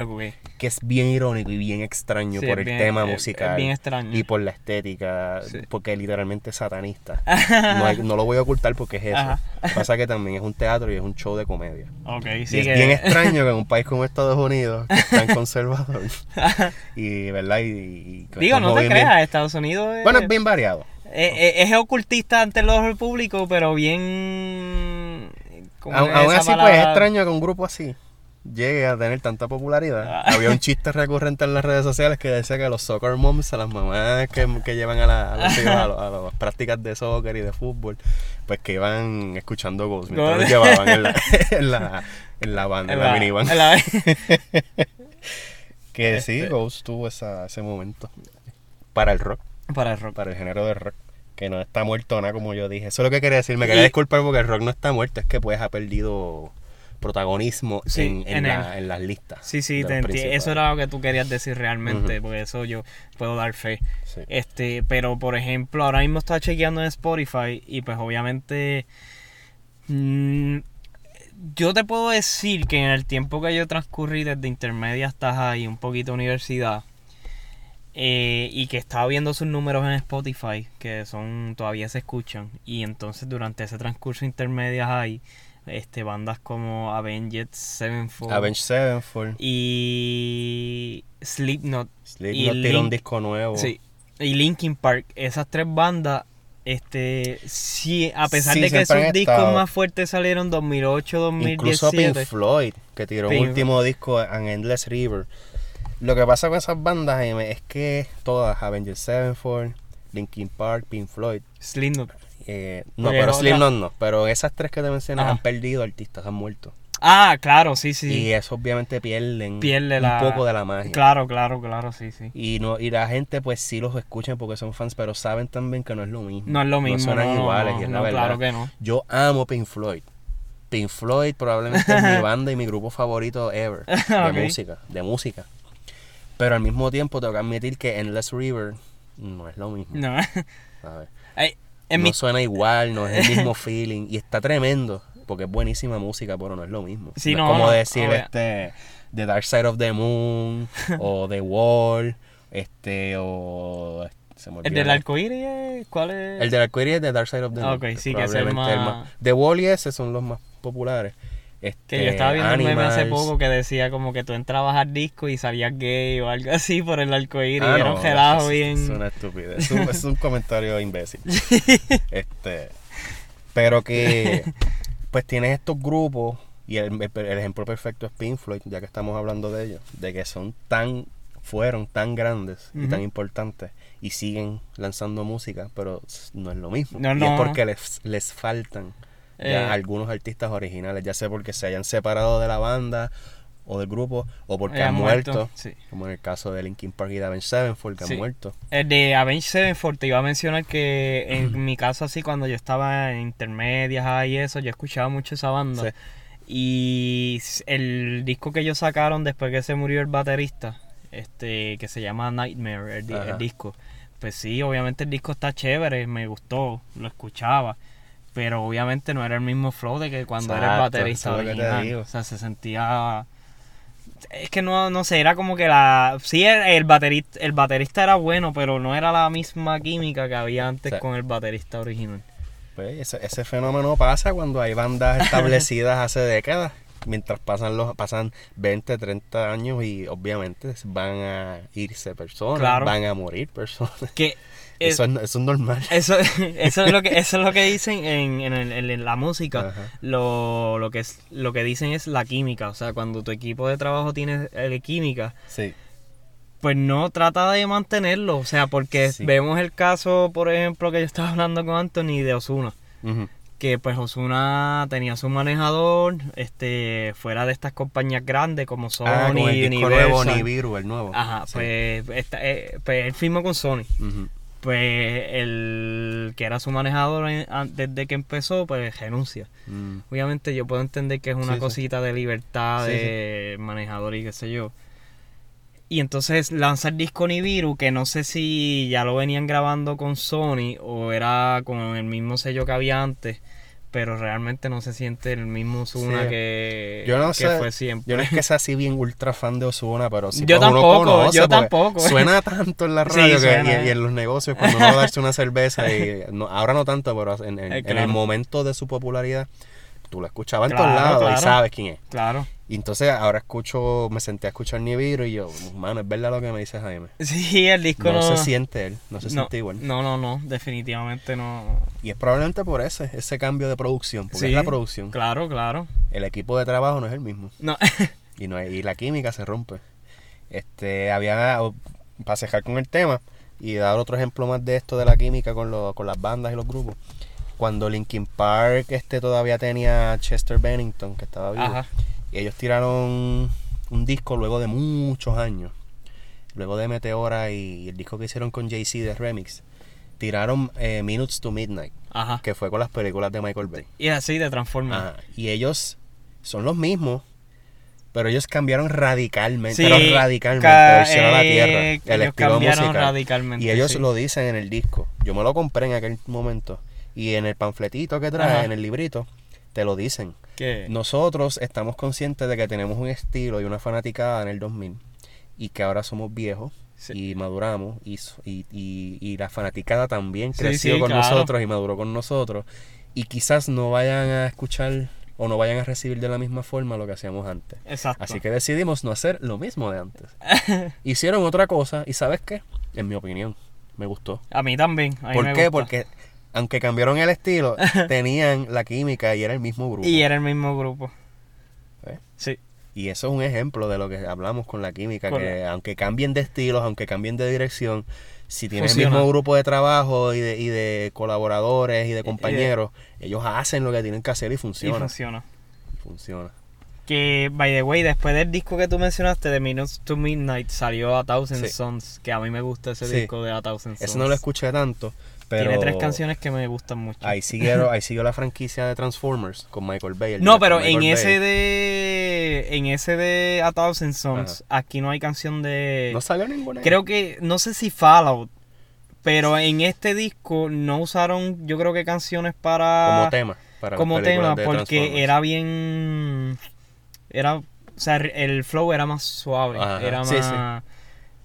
Que es bien irónico y bien extraño por el tema musical. bien extraño. Y por la estética, porque literalmente es satanista. no, lo voy a ocultar porque es eso. Pasa que también es un teatro y es un show de comedia. es bien extraño que en un país como Estados Unidos, que es tan conservador, y verdad, y, Digo, no te creas, Estados Unidos es... Bueno, es bien variado. Eh, eh, es ocultista ante el público, pero bien. Aún así, pues es extraño que un grupo así llegue a tener tanta popularidad. Ah. Había un chiste recurrente en las redes sociales que decía que los soccer moms, a las mamás que, llevan a, la, a, las prácticas de soccer y de fútbol, pues que iban escuchando Ghost mientras los llevaban en la, en la, en la banda, en la, minivan. que sí, este Ghost tuvo esa, ese momento para el rock. Para el rock. Para el género de rock. Que no está muerto nada, como yo dije. Eso es lo que quería decir. Me quería disculpar porque el rock no está muerto. Es que pues ha perdido protagonismo en, en, las listas. Sí, sí, eso era lo que tú querías decir realmente, porque eso yo puedo dar fe. Este, pero por ejemplo, ahora mismo estaba chequeando en Spotify y pues obviamente mm, yo te puedo decir que en el tiempo que yo transcurrí desde intermedia hasta ahí, un poquito universidad, eh, y que estaba viendo sus números en Spotify, que son todavía se escuchan. Y entonces durante ese transcurso intermedio hay este, bandas como Avenged Sevenfold. Avenged Sevenfold. Y Slipknot. Slipknot y tiró un disco nuevo. Sí. Y Linkin Park. Esas tres bandas este sí a pesar de que sus discos más fuertes salieron 2008 2017 incluso Pink Floyd que tiró un último disco An Endless River lo que pasa con esas bandas es que todas, Avengers Sevenfold, Linkin Park, Pink Floyd, Slipknot Eh, no, pero Slipknot no. Pero esas tres que te mencioné han perdido artistas, han muerto. Ah, claro, sí, sí. Y eso obviamente pierden Pierde un poco de la magia. Claro, claro, claro, sí, sí. Y no y la gente pues sí los escuchan porque son fans, pero saben también que no es lo mismo. No es lo mismo. No suenan iguales, y es la verdad. Claro que no. Yo amo Pink Floyd. Pink Floyd probablemente es mi banda y mi grupo favorito ever de música, de música. Pero al mismo tiempo tengo que admitir que Endless River no es lo mismo. No. no suena igual, no es el mismo feeling y está tremendo porque es buenísima música, pero no es lo mismo. no, es como decir este The Dark Side of the Moon o The Wall, este o ¿El del arcoíris? ¿Cuál es? El del arcoíris es The Dark Side of the Moon. Ok, sí, que es el más... The Wall y ese son los más populares. Este, que yo estaba viendo un meme hace poco que decía como que tú entrabas al disco y salías gay o algo así por el arcoíris ah, y era un relajo bien. Es una estupidez. Es un, es un comentario imbécil. este, pero que pues tienes estos grupos, y el, ejemplo perfecto es Pink Floyd, ya que estamos hablando de ellos, de que son tan, fueron tan grandes y tan importantes y siguen lanzando música, pero no es lo mismo. y es porque les, les faltan eh. algunos artistas originales, ya sea porque se hayan separado de la banda o del grupo o porque han muerto, como en el caso de Linkin Park y de Avenged Sevenfold que han muerto. El de Avenged Sevenfold te iba a mencionar que en mi caso así cuando yo estaba en intermedias y eso, yo escuchaba mucho esa banda. Y el disco que ellos sacaron después que se murió el baterista, este que se llama Nightmare, el, disco. Pues sí, obviamente el disco está chévere, me gustó, lo escuchaba pero obviamente no era el mismo flow de que cuando era el baterista original. O sea, se sentía es que no, no sé, era como que la... Sí, el, baterista, el baterista era bueno, pero no era la misma química que había antes con el baterista original. Pues ese, fenómeno pasa cuando hay bandas establecidas hace décadas, mientras pasan los pasan 20, 30 años y obviamente van a irse personas, van a morir personas. Que eso, es, normal. Eso, eso, es lo que, eso es lo que dicen en, en, la música. Lo, lo, que es, lo que dicen es la química. O sea, cuando tu equipo de trabajo tiene eh, química, sí. pues no trata de mantenerlo. O sea, porque vemos el caso, por ejemplo, que yo estaba hablando con Anthony de Osuna. Que pues Osuna tenía su manejador este fuera de estas compañías grandes como ah, Sony, ah, el nuevo, Nibiru, el nuevo. Ajá, pues, eh, pues él firmó con Sony pues el que era su manejador desde que empezó, pues renuncia. Mm. Obviamente yo puedo entender que es una cosita de libertad de manejador y qué sé yo. Y entonces lanza el disco Nibiru, que no sé si ya lo venían grabando con Sony o era con el mismo sello que había antes pero realmente no se siente el mismo Osuna que, yo no sé, fue siempre. Yo no es que sea así bien ultra fan de Osuna, pero si yo tampoco, yo tampoco. Suena tanto en la radio y, en los negocios cuando uno va a darse una cerveza y ahora no tanto, pero en, en el momento de su popularidad tú la escuchabas en todos lados y sabes quién es. Claro. Y entonces ahora escucho, me senté a escuchar Nibiru y yo, mano, es verdad lo que me dice Jaime. Sí, el disco no, no se siente él, no se siente igual. No, no, no, definitivamente no. Y es probablemente por ese, ese cambio de producción, porque es la producción. Claro, claro. El equipo de trabajo no es el mismo. No. y no y la química se rompe. Este, había, para cejar con el tema y dar otro ejemplo más de esto de la química con, lo, con las bandas y los grupos cuando Linkin Park este todavía tenía Chester Bennington, que estaba vivo. Y ellos tiraron un disco luego de muchos años. Luego de Meteora y el disco que hicieron con Jay-Z de Remix. Tiraron eh, Minutes to Midnight. Que fue con las películas de Michael Bay. Y así de Transformers. Y ellos son los mismos. Pero ellos cambiaron radicalmente. pero radicalmente. la tierra. Eh, el estilo musical. Radicalmente, y ellos lo dicen en el disco. Yo me lo compré en aquel momento y en el panfletito que trae, en el librito, te lo dicen. Nosotros estamos conscientes de que tenemos un estilo y una fanaticada en el 2000 y que ahora somos viejos y maduramos y, y, y, la fanaticada también creció con nosotros y maduró con nosotros y quizás no vayan a escuchar o no vayan a recibir de la misma forma lo que hacíamos antes. Exacto. Así que decidimos no hacer lo mismo de antes. Hicieron otra cosa y ¿sabes qué? En mi opinión, me gustó. A mí también. ¿Por qué? Porque aunque cambiaron el estilo, tenían la química y era el mismo grupo. Y era el mismo grupo. ¿Eh? Sí. Y eso es un ejemplo de lo que hablamos con la química, que aunque cambien de estilos, aunque cambien de dirección, si tienen el mismo grupo de trabajo y de, y de colaboradores y de compañeros, ellos hacen lo que tienen que hacer y funciona. Y funciona. Funciona. Que, by the way, después del disco que tú mencionaste, de Minutes to Midnight, salió A Thousand Sons, que a mí me gusta ese disco de A Thousand Sons. Eso no lo escuché tanto, pero... Tiene tres canciones que me gustan mucho. Ahí siguió, ahí siguió la franquicia de Transformers con Michael Bay. No, pero en ese de... En ese de A Thousand Sons, aquí no hay canción de... No salió ninguna. Creo que, no sé si Fallout, pero en este disco no usaron, yo creo que canciones para... Como tema. Para como tema, porque era bien era, o sea, el flow era más suave, era más...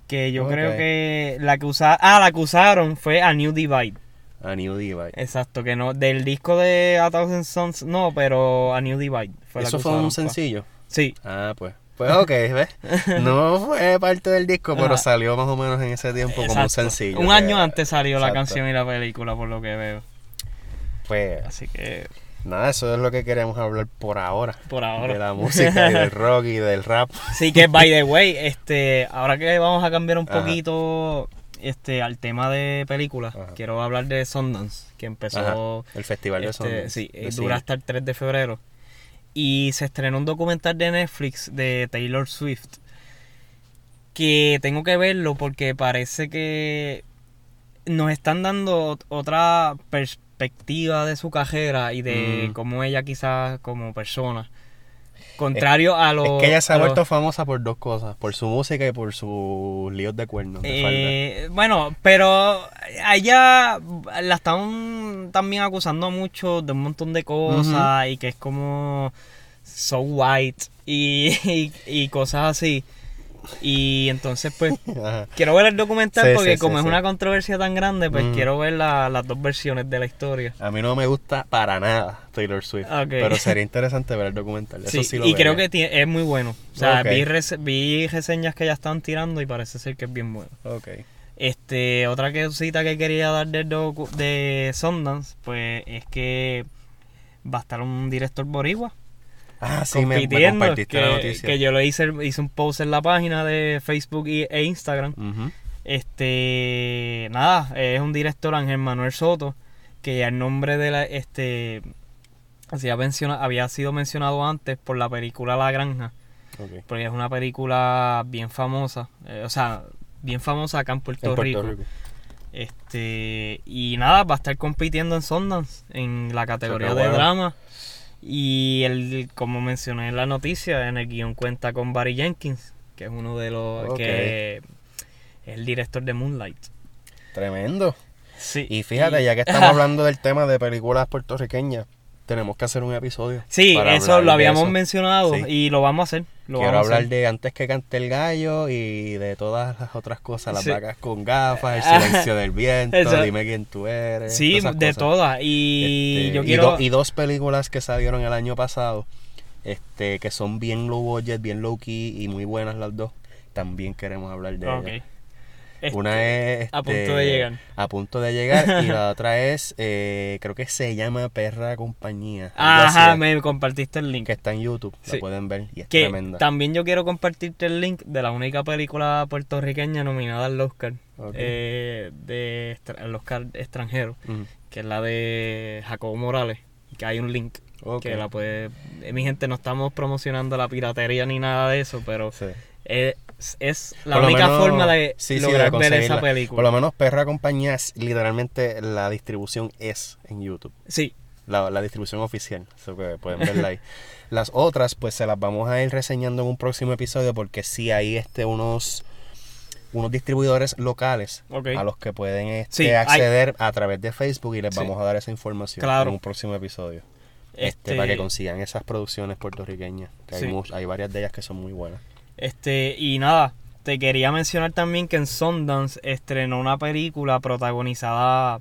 Que yo creo que la que usaron, ah, la que usaron fue A New Divide. A New Divide. Exacto, que no, del disco de A Thousand Sons, no, pero A New Divide. Fue ¿Eso fue un pues. sencillo? Sí. Ah, pues. Pues ok, ¿ves? No fue parte del disco, pero salió más o menos en ese tiempo como un sencillo. Un año antes salió la canción y la película, por lo que veo. Pues. Así que. Nada, eso es lo que queremos hablar por ahora. Por ahora. De la música y del rock y del rap. Sí, que by the way, este, ahora que vamos a cambiar un poquito este al tema de películas, quiero hablar de Sundance, que empezó el festival de este, Sundance. Sí, dura hasta el 3 de febrero. Y se estrenó un documental de Netflix de Taylor Swift. Que tengo que verlo porque parece que nos están dando otra perspectiva perspectiva de su carrera y de mm. cómo ella quizás como persona. Contrario a lo... Es que ella se ha vuelto famosa por dos cosas, por su música y por sus líos de cuernos. Eh, bueno, pero a ella la están también acusando mucho de un montón de cosas y que es como so white y, y cosas así. Y entonces, pues, quiero ver el documental porque como es una controversia tan grande, pues mm. quiero ver las dos versiones de la historia. A mí no me gusta para nada Taylor Swift, pero sería interesante ver el documental. Eso sí, lo y creo que es muy bueno. O sea, vi, vi reseñas que ya estaban tirando y parece ser que es bien bueno. Este, otra cosita que quería dar de, de Sundance, pues es que va a estar un director boricua Ah, sí, me, compartiste que, la noticia. Que yo lo hice, hice un post en la página de Facebook e Instagram. Este, nada, es un director Ángel Manuel Soto, que ya el nombre de la, este, había, menciona, había sido mencionado antes por la película La Granja. Porque es una película bien famosa, eh, o sea, bien famosa acá en Puerto, Rico. Este, y nada, va a estar compitiendo en Sundance, en la categoría de drama. Y el, como mencioné en la noticia, en el guion cuenta con Barry Jenkins, que es uno de los que es el director de Moonlight. Tremendo. Sí. Y fíjate, ya que estamos hablando del tema de películas puertorriqueñas, tenemos que hacer un episodio. Sí, eso lo habíamos mencionado y lo vamos a hacer. Quiero hablar de antes que cante el gallo y de todas las otras cosas, las vacas con gafas, el silencio del viento, dime quién tú eres. Sí, de todas. Y este, yo quiero... Y, dos películas que salieron el año pasado, este que son bien low budget, bien low key y muy buenas las dos. También queremos hablar de ellas. Una es... a punto de llegar. A punto de llegar. y la otra es, eh, creo que se llama Perra Compañía. Ajá, me compartiste el link. Que está en YouTube, la pueden ver y es tremenda. También yo quiero compartirte el link de la única película puertorriqueña nominada al Oscar. Eh, de al Oscar extranjero, que es la de Jacobo Morales, que hay un link. Que la puede... Eh, mi gente, no estamos promocionando la piratería ni nada de eso, pero... Eh, es la única forma de lograr ver esa película. Por lo menos Perra Compañía, literalmente la distribución es en YouTube. Sí. La, distribución oficial, eso que pueden verla ahí. Las otras, pues se las vamos a ir reseñando en un próximo episodio porque sí hay este unos unos distribuidores locales a los que pueden este, acceder a través de Facebook y les vamos a dar esa información en un próximo episodio. Este, para que este consigan esas producciones puertorriqueñas. Que hay, hay varias de ellas que son muy buenas. Este, y nada, te quería mencionar también que en Sundance estrenó una película protagonizada,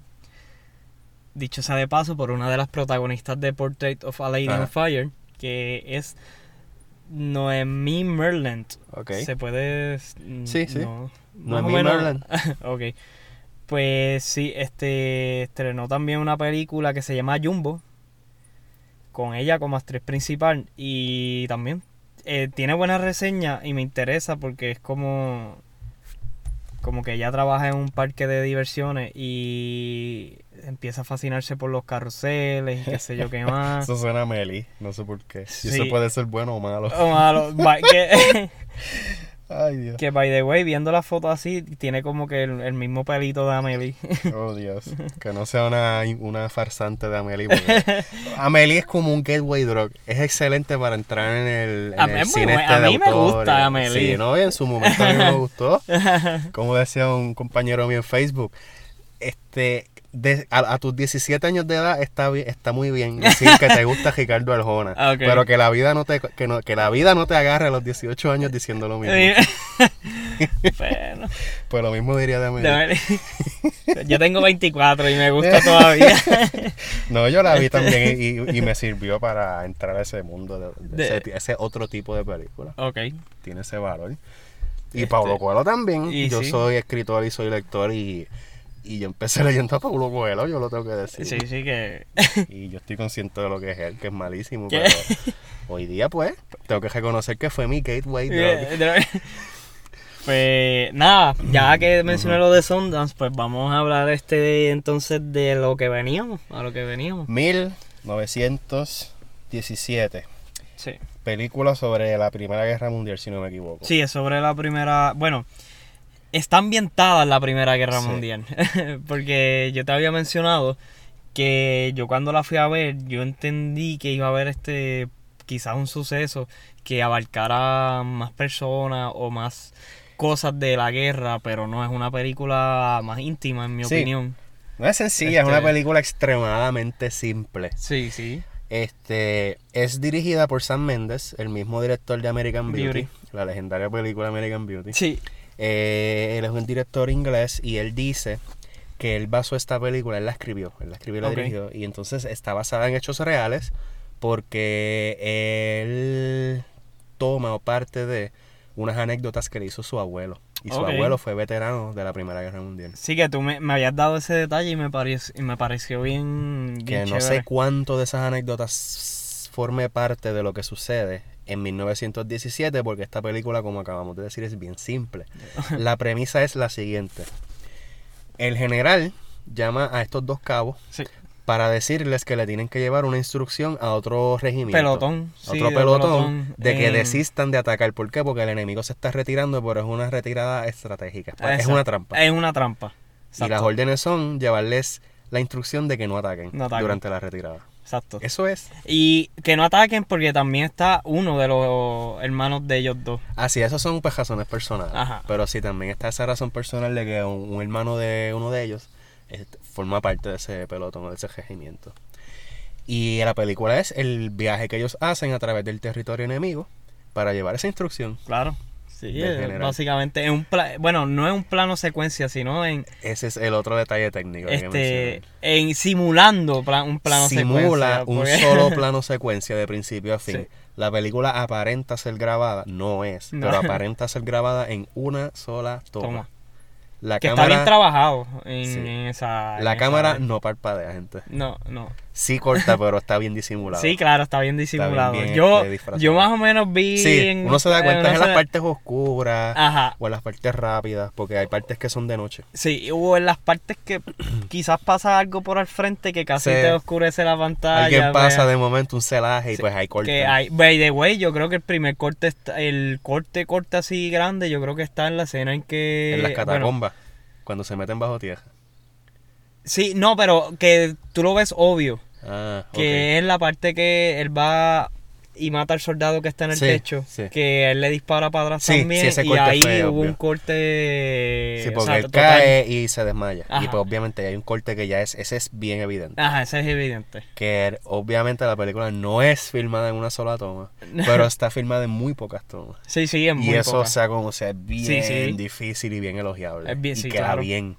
dicho sea de paso, por una de las protagonistas de Portrait of a Lady on Fire, que es Noemi Merland. Se puede. Sí, sí. Noemi Merland. ok. Pues sí, este estrenó también una película que se llama Jumbo, con ella como actriz principal y también eh, tiene buena reseña y me interesa porque es como como que ella trabaja en un parque de diversiones y empieza a fascinarse por los carruseles y qué sé yo qué más. eso suena a Meli, no sé por qué. Y eso puede ser bueno o malo. O malo. Ay, Dios. Que, by the way, viendo la foto así, tiene como que el, mismo pelito de Amelie. Oh, Dios. Que no sea una, una farsante de Amelie. Amelie es como un gateway drug. Es excelente para entrar en el, en cine este A mí me gusta Amelie. Sí, ¿no? en su momento a mí me gustó. Como decía un compañero mío en Facebook. Este, a, tus 17 años de edad está está muy bien decir que te gusta Ricardo Arjona, ah, pero que la vida no te que, no, que la vida no te agarre a los 18 años diciendo lo mismo. bueno. Pues lo mismo diría de mí. Yo tengo 24 y me gusta todavía. no, yo la vi también y, me sirvió para entrar a ese mundo de, ese, otro tipo de película. Ok. Tiene ese valor. Y este, Pablo Coelho también. yo soy escritor y soy lector y y yo empecé leyendo a Paulo Coelho, yo lo tengo que decir. Sí, sí, que... y yo estoy consciente de lo que es él, que es malísimo, pero hoy día, pues, tengo que reconocer que fue mi gateway Pues nada, ya que mencioné lo de Sundance, pues vamos a hablar este entonces de lo que veníamos, a lo que veníamos. 1917. Sí. Película sobre la Primera Guerra Mundial, si no me equivoco. Sí, es sobre la primera, bueno, está ambientada en la Primera Guerra Mundial. Porque yo te había mencionado que yo cuando la fui a ver, yo entendí que iba a haber este quizás un suceso que abarcara más personas o más cosas de la guerra, pero no es una película más íntima en mi opinión. No es sencilla, es una este película extremadamente simple. Sí, sí. Este es dirigida por Sam Mendes, el mismo director de American Beauty, la legendaria película American Beauty. Sí. Eh, él es un director inglés y él dice que él basó esta película, él la escribió, él la escribió y la dirigió, y entonces está basada en hechos reales porque él toma o parte de unas anécdotas que le hizo su abuelo. Y su abuelo fue veterano de la Primera Guerra Mundial. Sí, que tú me, habías dado ese detalle y me, pareció, y me pareció bien, Que no sé cuánto de esas anécdotas forme parte de lo que sucede en 1917, porque esta película, como acabamos de decir, es bien simple. La premisa es la siguiente. El general llama a estos dos cabos para decirles que le tienen que llevar una instrucción a otro regimiento. Pelotón. otro pelotón, de que desistan de atacar. ¿Por qué? Porque el enemigo se está retirando, pero es una retirada estratégica. Es una trampa. Es una trampa. Y las órdenes son llevarles la instrucción de que no ataquen. durante la retirada. Exacto. Eso es. Y que no ataquen porque también está uno de los hermanos de ellos dos. Ah, sí, esos son pues razones personales. Pero sí, también está esa razón personal de que un, hermano de uno de ellos este, forma parte de ese pelotón, de ese regimiento. Y la película es el viaje que ellos hacen a través del territorio enemigo para llevar esa instrucción. Claro. Sí, básicamente es un bueno, no es un plano secuencia, sino en ese es el otro detalle técnico. Este, en simulando un plano secuencia. Simula un solo plano secuencia de principio a fin. La película aparenta ser grabada, no es, pero aparenta ser grabada en una sola toma. La que está bien trabajado en, esa. La cámara no parpadea, gente. No, no. Sí corta, pero está bien disimulado. Sí, claro, está bien disimulado. yo, este, yo más o menos vi. Sí, uno se da cuenta en las partes oscuras Ajá. o en las partes rápidas, porque hay partes que son de noche. Sí, o en las partes que quizás pasa algo por al frente que casi te oscurece la pantalla. Alguien pasa de momento un celaje y pues hay corte. Que hay, by the way, yo creo que el primer corte, está, el corte, corte así grande, yo creo que está en la escena en que. En las catacombas, cuando se meten bajo tierra. Sí, no, pero que tú lo ves obvio. Ah, que es la parte que él va y mata al soldado que está en el techo, que él le dispara para atrás también y ahí hubo un corte Sí, porque él cae y se desmaya. Y pues obviamente hay un corte que ya es ese es bien evidente. Ajá, ese es evidente. Que obviamente la película no es filmada en una sola toma, pero está filmada en muy pocas tomas. Sí, sí, en muy Y eso, o sea, como sea, es bien difícil y bien elogiable. Es bien, y queda bien.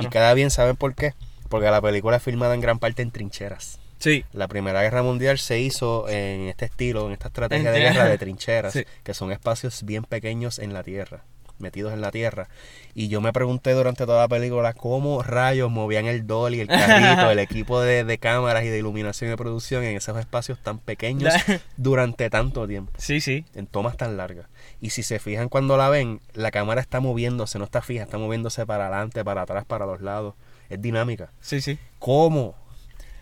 Y queda bien, ¿saben por qué? Porque la película es filmada en gran parte en trincheras. Sí. La Primera Guerra Mundial se hizo en este estilo, en esta estrategia de guerra de trincheras, que son espacios bien pequeños en la tierra. metidos en la tierra. Y yo me pregunté durante toda la película cómo rayos movían el dolly, el carrito, el equipo de, de cámaras y de iluminación y de producción en esos espacios tan pequeños durante tanto tiempo. Sí, sí. En tomas tan largas. Y si se fijan cuando la ven, la cámara está moviéndose, no está fija, está moviéndose para adelante, para atrás, para los lados. Es dinámica. Sí, sí. ¿Cómo?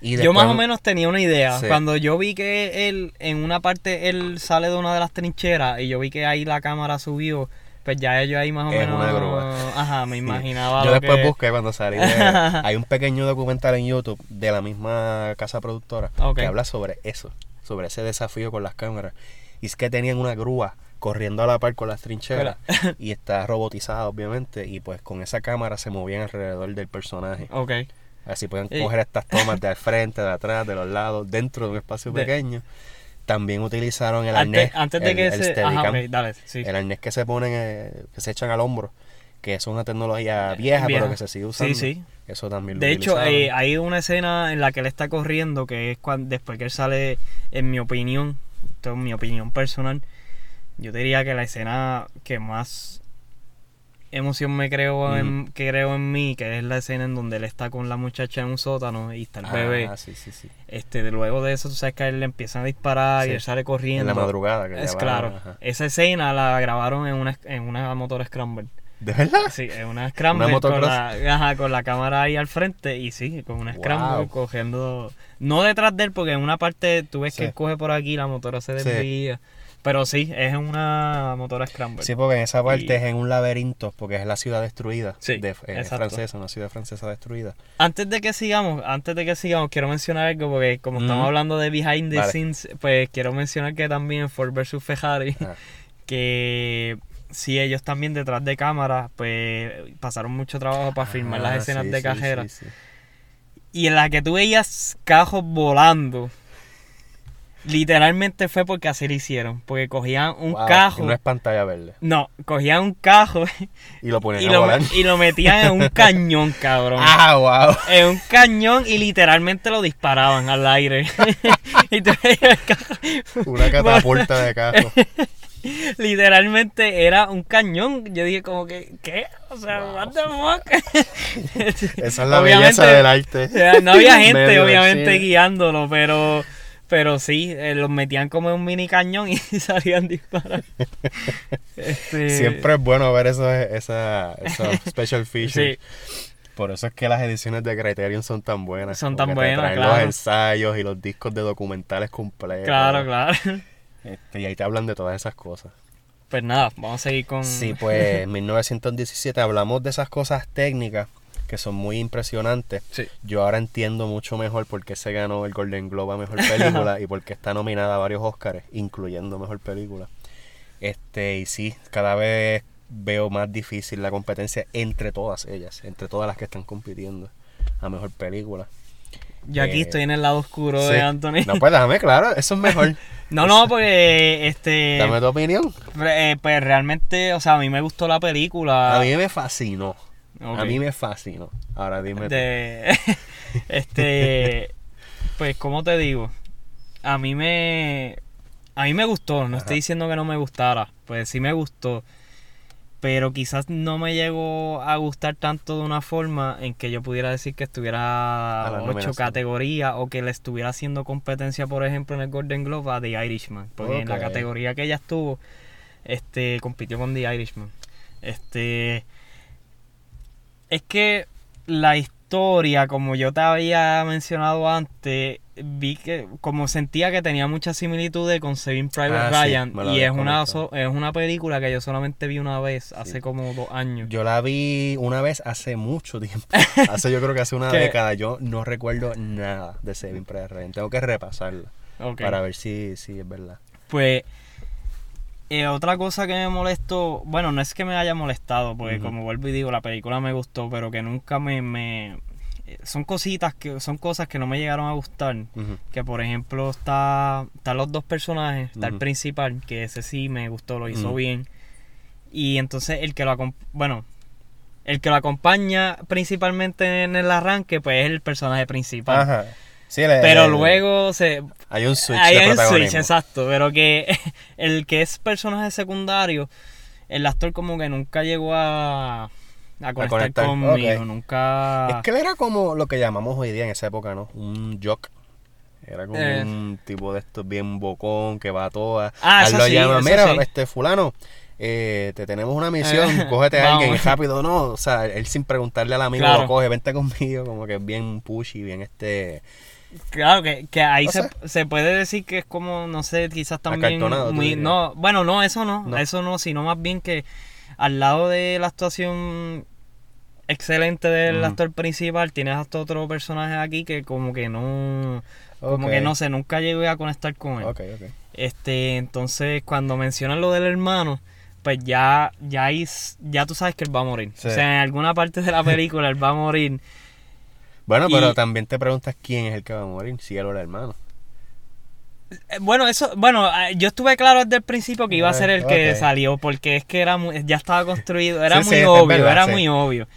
yo más o menos tenía una idea. Cuando yo vi que él, en una parte, él sale de una de las trincheras y yo vi que ahí la cámara subió, pues ya yo ahí más o menos. Ajá, me imaginaba. Yo después busqué cuando salí. hay un pequeño documental en YouTube de la misma casa productora que habla sobre eso, sobre ese desafío con las cámaras. Y es que tenían una grúa corriendo a la par con las trincheras y está robotizada obviamente y pues con esa cámara se movían alrededor del personaje. Ok. Así pueden coger estas tomas de al frente, de atrás, de los lados, dentro de un espacio pequeño. También utilizaron el arnés. Antes de que se. El arnés que se ponen, eh, que se echan al hombro. Que es una tecnología vieja, pero que se sigue usando. Sí, sí. Eso también lo De hecho, eh, hay una escena en la que él está corriendo, que es cuando después que él sale, en mi opinión, esto es mi opinión personal, yo diría que la escena que más emoción me creo en, que creo en mí, que es la escena en donde él está con la muchacha en un sótano y está el bebé. Ah, sí, sí, sí. Este, luego de eso, tú sabes que a él le empiezan a disparar y él sale corriendo. En la madrugada. Que es claro. Esa escena la grabaron en una, en una motor Scramble. ¿De verdad? Sí, en una Scramble con la, ajá, con la cámara ahí al frente y sí, con una Scramble cogiendo... No detrás de él, porque en una parte tú ves que él coge por aquí, la motora se desvía. Pero sí, es una motora Scramble. Sí, porque en esa parte es en un laberinto, porque es la ciudad destruida. Sí, de, es francesa, una ciudad francesa destruida. Antes de que sigamos, antes de que sigamos, quiero mencionar algo, porque como estamos hablando de behind the scenes, pues quiero mencionar que también Ford vs Ferrari, que sí, ellos también detrás de cámara, pues pasaron mucho trabajo para filmar las ah, escenas de cajera. y en la que tú veías cajos volando Literalmente fue porque así lo hicieron. Porque cogían un cajo. No es pantalla verde. No, cogían un cajo. Y lo ponían y, lo, y lo metían en un cañón, cabrón. Ah, wow. En un cañón y literalmente lo disparaban al aire. y Una catapulta de cajo. Literalmente era un cañón. Yo dije como que, ¿qué? O sea, what the fuck? Esa es la belleza del arte. No había gente, obviamente, guiándolo, pero pero sí, eh, los metían como en un mini cañón y salían disparar. Este, Siempre es bueno ver esos, esa, esos special features. Por eso es que las ediciones de Criterion son tan buenas. Son tan buenas, claro. Los ensayos y los discos de documentales completos. Claro, claro. Este, y ahí te hablan de todas esas cosas. Pues nada, vamos a seguir con... Sí, pues en 1917 hablamos de esas cosas técnicas que son muy impresionantes. Yo ahora entiendo mucho mejor por qué se ganó el Golden Globe a Mejor Película y por qué está nominada a varios Oscars, incluyendo Mejor Película. Este, y sí, cada vez veo más difícil la competencia entre todas ellas, entre todas las que están compitiendo a Mejor Película. Yo aquí eh, estoy en el lado oscuro de Anthony. No, pues déjame, claro, eso es mejor. no, no, porque este. Dame tu opinión. Eh, pues realmente, o sea, a mí me gustó la película. A mí me fascinó. A mí me fascinó. Ahora dime. este. pues, ¿cómo te digo? A mí me. A mí me gustó. No estoy diciendo que no me gustara. Pues sí me gustó. Pero quizás no me llegó a gustar tanto de una forma en que yo pudiera decir que estuviera a ocho categorías o que le estuviera haciendo competencia, por ejemplo, en el Golden Globe a The Irishman. Porque en la categoría que ella estuvo, este, compitió con The Irishman. Este es que la historia, como yo te había mencionado antes, vi que como sentía que tenía muchas similitudes con Saving Private ah, Ryan y es una es una película que yo solamente vi una vez hace como dos años. Yo la vi una vez hace mucho tiempo. hace yo creo que hace una década. Yo no recuerdo nada de Saving Private Ryan. Tengo que repasarla para ver si, si es verdad. Pues eh, otra cosa que me molestó, bueno, no es que me haya molestado, porque como vuelvo y digo, la película me gustó, pero que nunca me, me eh, son cositas que son cosas que no me llegaron a gustar. Que por ejemplo está están los dos personajes está el principal que ese sí me gustó lo hizo bien. Y entonces el que lo bueno el que lo acompaña principalmente en el arranque pues es el personaje principal. Ajá. Pero luego se... Hay un switch. Hay un switch, exacto. Pero que el que es personaje secundario, el actor como que nunca llegó a, a conectar, conmigo, nunca... Es que él era como lo que llamamos hoy día en esa época, ¿no? Un jock. Era como eh. un tipo de estos bien bocón que va a todas. Ah, eso lo llama, mira, este fulano, eh, te tenemos una misión, eh, cógete a alguien rápido, no, o sea, él sin preguntarle al amigo lo coge, vente conmigo, como que es bien pushy, bien este... Claro, que, que ahí se, se, puede decir que es como, no sé, quizás también... Muy, no, bueno, no, eso no, eso no, sino más bien que al lado de la actuación excelente del actor principal, tienes hasta otro personaje aquí que como que no... Como que no sé, nunca llegué a conectar con él. Este, entonces cuando mencionan lo del hermano, pues ya, ya, ya tú sabes que él va a morir. O sea, en alguna parte de la película él va a morir. Bueno, pero también te preguntas quién es el que va a morir, si él o el hermano. Eh, bueno, eso, bueno, ah, yo estuve claro desde el principio que iba a ser el que salió, porque es que era ya estaba construido, era muy obvio, era muy obvio.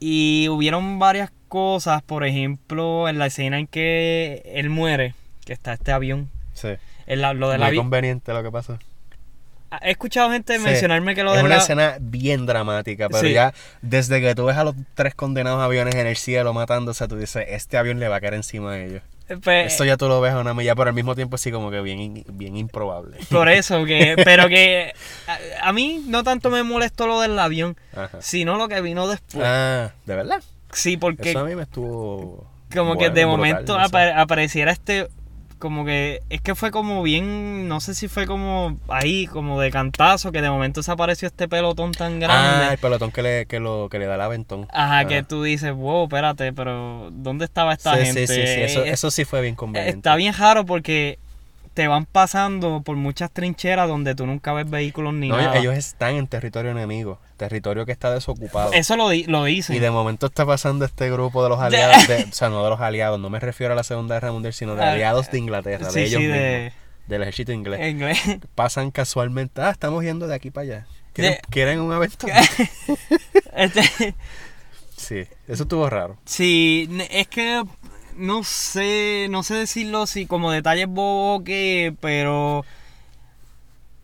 Y hubieron varias cosas, por ejemplo, en la escena en que él muere, que está este avión. Sí. lo del muy conveniente lo que pasó. He escuchado gente mencionarme que lo de Es una escena bien dramática, pero ya desde que tú ves a los tres condenados aviones en el cielo matándose, tú dices, este avión le va a caer encima de ellos. Eh, pues, Esto ya tú lo ves a una milla, pero al mismo tiempo sí como que bien, bien improbable. Por eso, que, pero que a, mí no tanto me molestó lo del avión, sino lo que vino después. Ah, ¿de verdad? Sí, porque... Eso a mí me estuvo... Como que de momento apareciera este como que es que fue como bien, no sé si fue como ahí, como de cantazo, que de momento se apareció este pelotón tan grande. Ah, el pelotón que le, que lo, que le da el aventón. Ajá, que tú dices, wow, espérate, pero ¿dónde estaba esta gente? Sí, sí, sí, eso, eh, eso sí fue bien conveniente. Está bien raro porque te van pasando por muchas trincheras donde tú nunca ves vehículos ni no, Ellos están en territorio enemigo, territorio que está desocupado. Eso lo, lo dicen. Y de momento está pasando este grupo de los aliados, o sea, no de los aliados, no me refiero a la Segunda Guerra Mundial, sino de ah, aliados de Inglaterra, de ellos mismos, del ejército inglés. inglés. Pasan casualmente, ah, estamos yendo de aquí para allá. ¿Quieren, ¿quieren un aventura? este... Sí, eso estuvo raro. Sí, es que no sé, no sé decirlo si como detalles bobo que, pero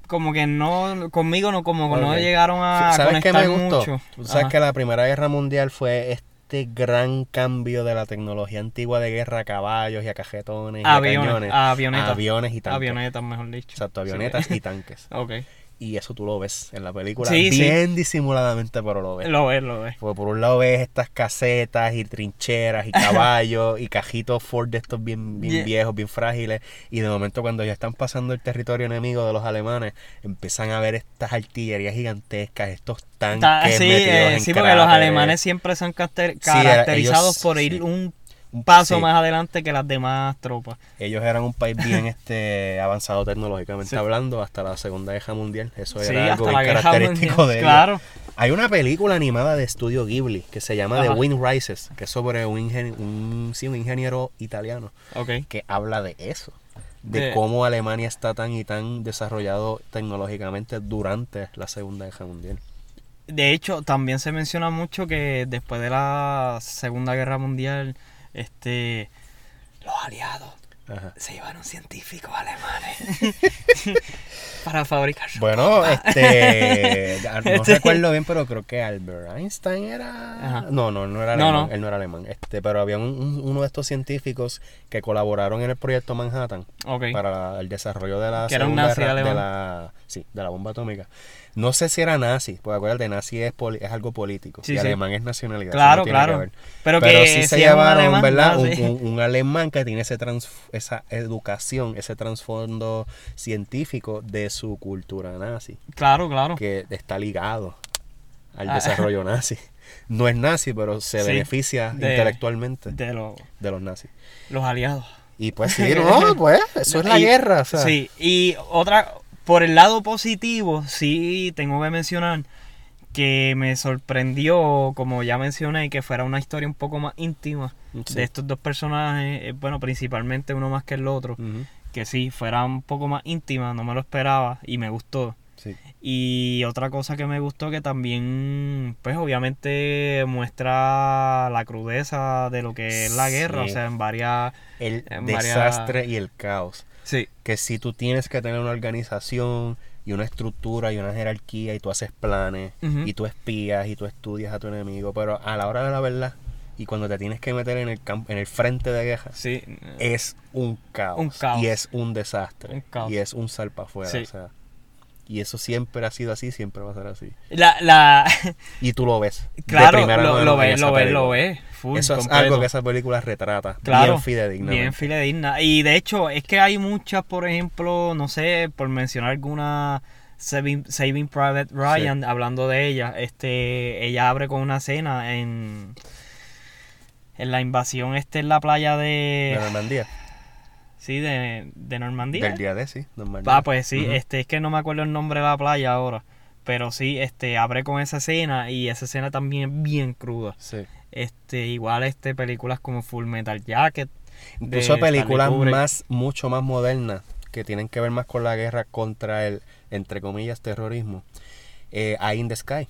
como que no, conmigo no, como no llegaron a ¿Sabes qué me gustó? mucho. Tú sabes que la Primera Guerra Mundial fue este gran cambio de la tecnología antigua de guerra a caballos y a cajetones y a cañones. A avionetas. aviones y tanques. Avionetas, mejor dicho. Exacto, avionetas y tanques. ok. Y eso tú lo ves en la película bien disimuladamente, pero lo ves. Lo ves, lo ves. Porque por un lado ves estas casetas y trincheras y caballos y cajitos Ford de estos bien, bien viejos, bien frágiles. Y de momento cuando ya están pasando el territorio enemigo de los alemanes, empiezan a ver estas artillerías gigantescas, estos tanques. sí, eh, sí porque los alemanes siempre son caracterizados por ir un un paso más adelante que las demás tropas. Ellos eran un país bien este avanzado tecnológicamente hablando hasta la Segunda Guerra Mundial. Eso era algo característico de ellos. Claro. Hay una película animada de estudio Ghibli que se llama The Wind Rises, que es sobre un, un, un ingeniero italiano que habla de eso. De, cómo Alemania está tan y tan desarrollado tecnológicamente durante la Segunda Guerra Mundial. De hecho, también se menciona mucho que después de la Segunda Guerra Mundial, este, los aliados se llevaron científicos alemanes para fabricar su Bueno, este, no este recuerdo bien, pero creo que Albert Einstein era... No, no, no era alemán, él no era alemán. Este, pero había uno de estos científicos que colaboraron en el proyecto Manhattan para el desarrollo de la, segunda, de la, sí, de la bomba atómica. No sé si era nazi, porque acuérdate, nazi es, es algo político y alemán es nacionalidad. Claro, claro. Pero, que sí se llevaron, ¿verdad? Un, alemán que tiene ese esa educación, ese trasfondo científico de su cultura nazi. Claro, claro. Que está ligado al ah. desarrollo nazi. No es nazi, pero se beneficia intelectualmente de, los nazis. Los aliados. Y pues sí, no, pues eso es la guerra. Sí, y otra, por el lado positivo, sí tengo que mencionar que me sorprendió, como ya mencioné, que fuera una historia un poco más íntima de estos dos personajes, eh, bueno, principalmente uno más que el otro, que sí, fuera un poco más íntima, no me lo esperaba y me gustó. Y otra cosa que me gustó que también, pues obviamente muestra la crudeza de lo que es la guerra, o sea, en varias... El desastre y el caos. Sí. Que si tú tienes que tener una organización y una estructura y una jerarquía y tú haces planes y tú espías y tú estudias a tu enemigo, pero a la hora de la verdad y cuando te tienes que meter en el campo, en el frente de guerra, sí. es un caos, y es un desastre y es un salpa afuera, o sea, y eso siempre ha sido así, siempre va a ser así. La, la... Y tú lo ves. Claro, lo, lo ves, lo ves, lo ves. eso es algo que esa película retrata. Claro, bien fidedigna. Bien fidedigna. Y de hecho, es que hay muchas, por ejemplo, no sé, por mencionar alguna... Saving, Private Ryan, hablando de ella, este, ella abre con una escena en, en la invasión este en la playa de... De Normandía. Sí, de, de Normandía. Del día de, sí, Normandía. Ah, pues sí, este, es que no me acuerdo el nombre de la playa ahora. Pero sí, este, abre con esa escena y esa escena también bien cruda. Sí. Este, igual este, películas como Full Metal Jacket. Incluso películas más, mucho más modernas, que tienen que ver más con la guerra contra el, entre comillas, terrorismo. Eh, Eye in the Sky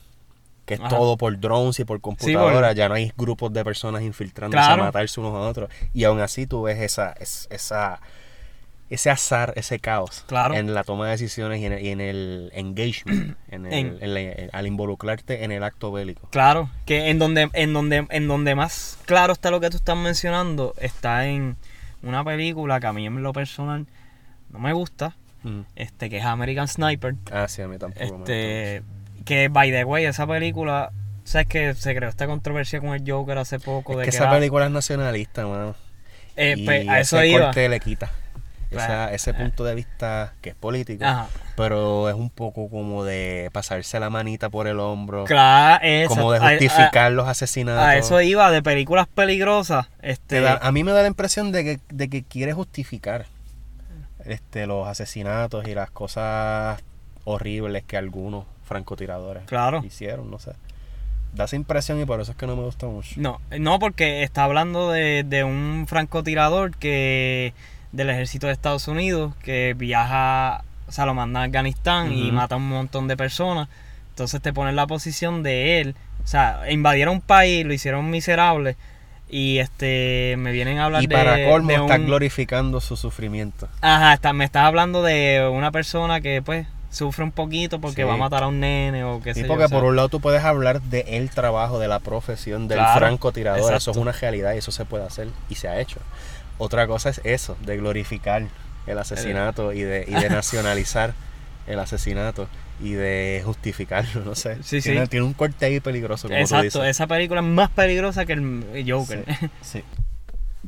que es todo por drones y por computadora, ya no hay grupos de personas infiltrándose a matarse unos a otros. Y aún así tú ves esa, esa, ese azar, ese caos en la toma de decisiones y en el, engagement, en el, al involucrarte en el acto bélico. Claro, que en donde, en donde, en donde más claro está lo que tú estás mencionando, está en una película que a mí en lo personal no me gusta, mm. este, que es American Sniper. Ah, sí, a mí tampoco. Este, que, by the way, esa película, ¿sabes que se creó esta controversia con el Joker hace poco? Es que, esa película es nacionalista, mano. Eh, pues, a eso iba. corte le quita. ese punto de vista que es político, pero es un poco como de pasarse la manita por el hombro, claro, como de justificar los asesinatos. A eso iba, de películas peligrosas. Este... a mí me da la impresión de que, de que quiere justificar este, los asesinatos y las cosas horribles que algunos francotiradores claro. hicieron, no sé. Da esa impresión y por eso es que no me gusta mucho. No, no porque está hablando de, de un francotirador que del ejército de Estados Unidos que viaja, o sea, lo manda a Afganistán y mata a un montón de personas. Entonces te pone en la posición de él. O sea, invadieron un país, lo hicieron miserable. Y este me vienen a hablar y para colmo está glorificando su sufrimiento. Ajá, está, me estás hablando de una persona que pues sufre un poquito porque va a matar a un nene o qué sé yo. porque por un lado tú puedes hablar de el trabajo, de la profesión del francotirador. Eso es una realidad y eso se puede hacer y se ha hecho. Otra cosa es eso, de glorificar el asesinato y de, y de nacionalizar el asesinato y de justificarlo, no sé. Sí, tiene, tiene, un corte ahí peligroso. Como Exacto, esa película es más peligrosa que el Joker. sí.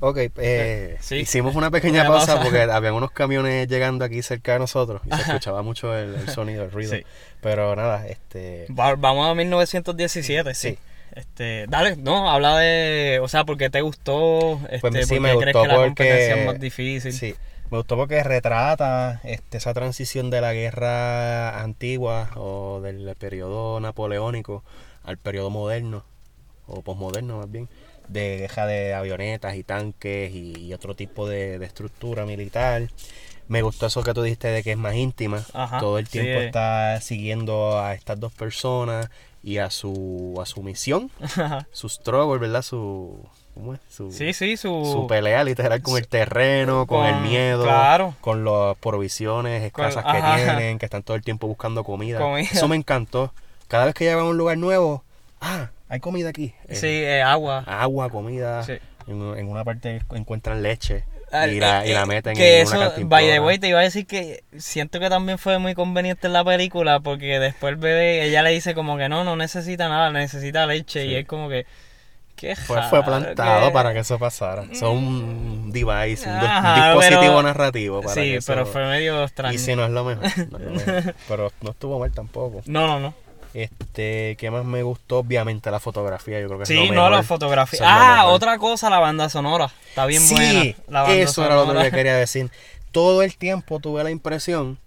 Ok, eh, hicimos una pequeña pausa porque había unos camiones llegando aquí cerca de nosotros y se escuchaba mucho el, sonido, el ruido. Pero nada, este... vamos a 1917, sí. Este, dale, no, habla de, o sea, porque te gustó, este, pues sí, me gustó crees que la competencia es más difícil. Sí, me gustó porque retrata este, esa transición de la guerra antigua o del periodo napoleónico al periodo moderno, o posmoderno más bien de guerra de avionetas y tanques y, otro tipo de, estructura militar. Me gustó eso que tú dijiste de que es más íntima. Todo el tiempo está siguiendo a estas dos personas y a su, a su misión, su struggle, ¿verdad? Su, ¿cómo es? Su, sí, sí, su... su pelea literal con el terreno, con, el miedo, con las provisiones escasas que tienen, que están todo el tiempo buscando comida. Eso me encantó. Cada vez que llegan a un lugar nuevo, ah, hay comida aquí. Sí, eh, agua. Agua, comida. En, una parte encuentran leche. y, la, y la eh, meten que en eso, una by the way, te iba a decir que siento que también fue muy conveniente en la película porque después el bebé, ella le dice como que no, no necesita nada, necesita leche y es como que... Qué fue, fue plantado para que eso pasara. Son un device, un, dispositivo narrativo para Sí, pero fue medio extraño. Y si no es lo mejor. No es lo mejor. pero no estuvo mal tampoco. No, no, no. Este, ¿qué más me gustó? Obviamente la fotografía, yo creo que sí, es lo no, la fotografía. ah, otra cosa, la banda sonora. Está bien buena. La banda eso era lo que quería decir. Todo el tiempo tuve la impresión,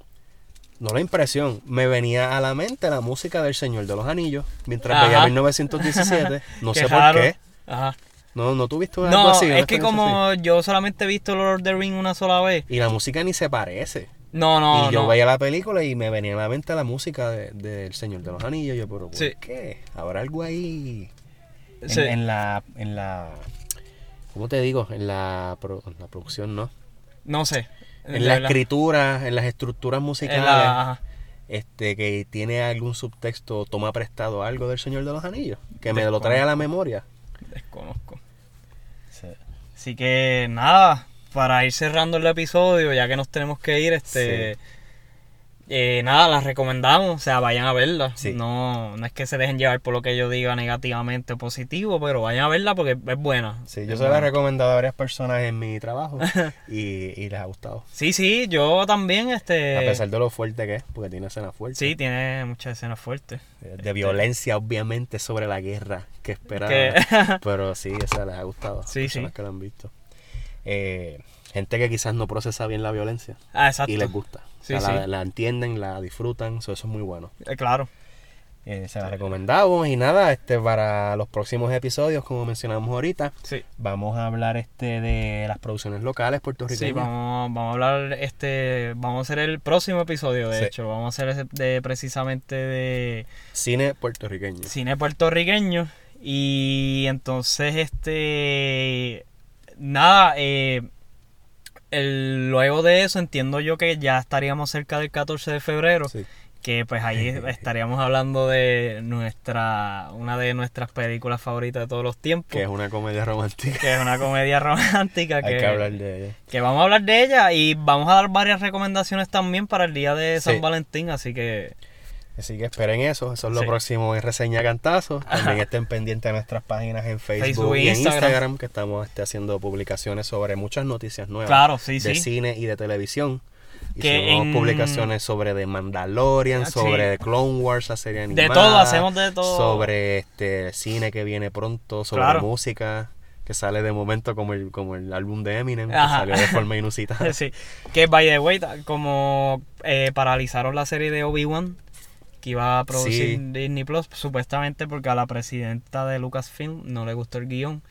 no la impresión, me venía a la mente la música del Señor de los Anillos mientras veía 1917. No sé por qué. Ajá. No, no tuviste una no, es que como yo solamente he visto Lord of the Ring una sola vez. Y la música ni se parece. No, no. Y yo veía la película y me venía a la mente la música del de, Señor de los Anillos. Yo, pero ¿por qué? ¿Habrá algo ahí? En, la. En la ¿Cómo te digo? En la, la producción, ¿no? No sé. En la, escritura, en las estructuras musicales. este que tiene algún subtexto toma prestado algo del Señor de los Anillos, que me lo trae a la memoria. Desconozco. Así que nada, para ir cerrando el episodio, ya que nos tenemos que ir, este eh, nada, las recomendamos, o sea, vayan a verla. No, no es que se dejen llevar por lo que yo diga negativamente o positivo, pero vayan a verla porque es buena. Sí, yo se la he recomendado a varias personas en mi trabajo y, y, les ha gustado. Sí, sí, yo también, este... A pesar de lo fuerte que es, porque tiene escenas fuertes. Sí, tiene muchas escenas fuertes. De, este, violencia, obviamente, sobre la guerra que esperaba. pero sí, esa les ha gustado. Sí, personas que la han visto. Eh, gente que quizás no procesa bien la violencia. Ah, y les gusta. La, entienden, la disfrutan, eso es muy bueno. Eh, claro. Eh, se la recomendamos y nada, este para los próximos episodios, como mencionamos ahorita, vamos a hablar este de las producciones locales puertorriqueñas. Sí, vamos, vamos a hablar, este, vamos a hacer el próximo episodio, de hecho, vamos a hacer de precisamente de cine puertorriqueño. Cine puertorriqueño. Y entonces, este, nada, eh, luego de eso entiendo yo que ya estaríamos cerca del 14 de febrero. Que pues ahí estaríamos hablando de nuestra una de nuestras películas favoritas de todos los tiempos. Que es una comedia romántica. Que es una comedia romántica. Hay que, hablar de ella. Que vamos a hablar de ella y vamos a dar varias recomendaciones también para el día de San Valentín, así que Así que esperen eso, eso es lo próximo en Reseña Cantazos. También estén pendientes de nuestras páginas en Facebook, y en Instagram. que estamos este, haciendo publicaciones sobre muchas noticias nuevas de cine y de televisión. Hicimos publicaciones sobre The Mandalorian, ah, sobre Clone Wars, la serie animada. De todo, hacemos de todo. Sobre este cine que viene pronto, sobre música que sale de momento como el, como el álbum de Eminem, que salió de forma inusitada. sí, que by the way, como eh, paralizaron la serie de Obi-Wan, que iba a producir Disney Plus, supuestamente porque a la presidenta de Lucasfilm no le gustó el guion.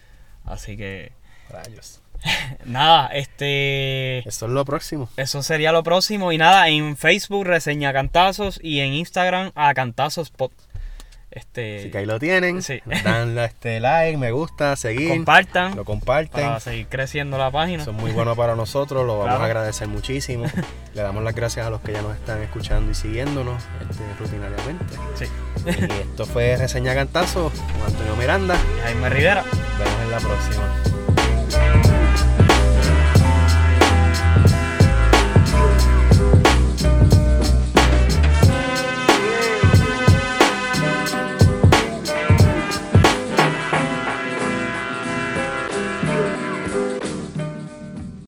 Así que. Rayos. nada, este. Eso es lo próximo. Eso sería lo próximo. Y nada, en Facebook reseña cantazos y en Instagram a cantazos este, Así que ahí lo tienen. Sí. Dan este like, me gusta, seguir. Compartan. Lo comparten. Para seguir creciendo la página. Son muy buenos para nosotros, lo vamos a agradecer muchísimo. Le damos las gracias a los que ya nos están escuchando y siguiéndonos este, rutinariamente. Sí. Y esto fue Reseña Cantazo con Antonio Miranda. Y Jaime Rivera. Nos vemos en la próxima.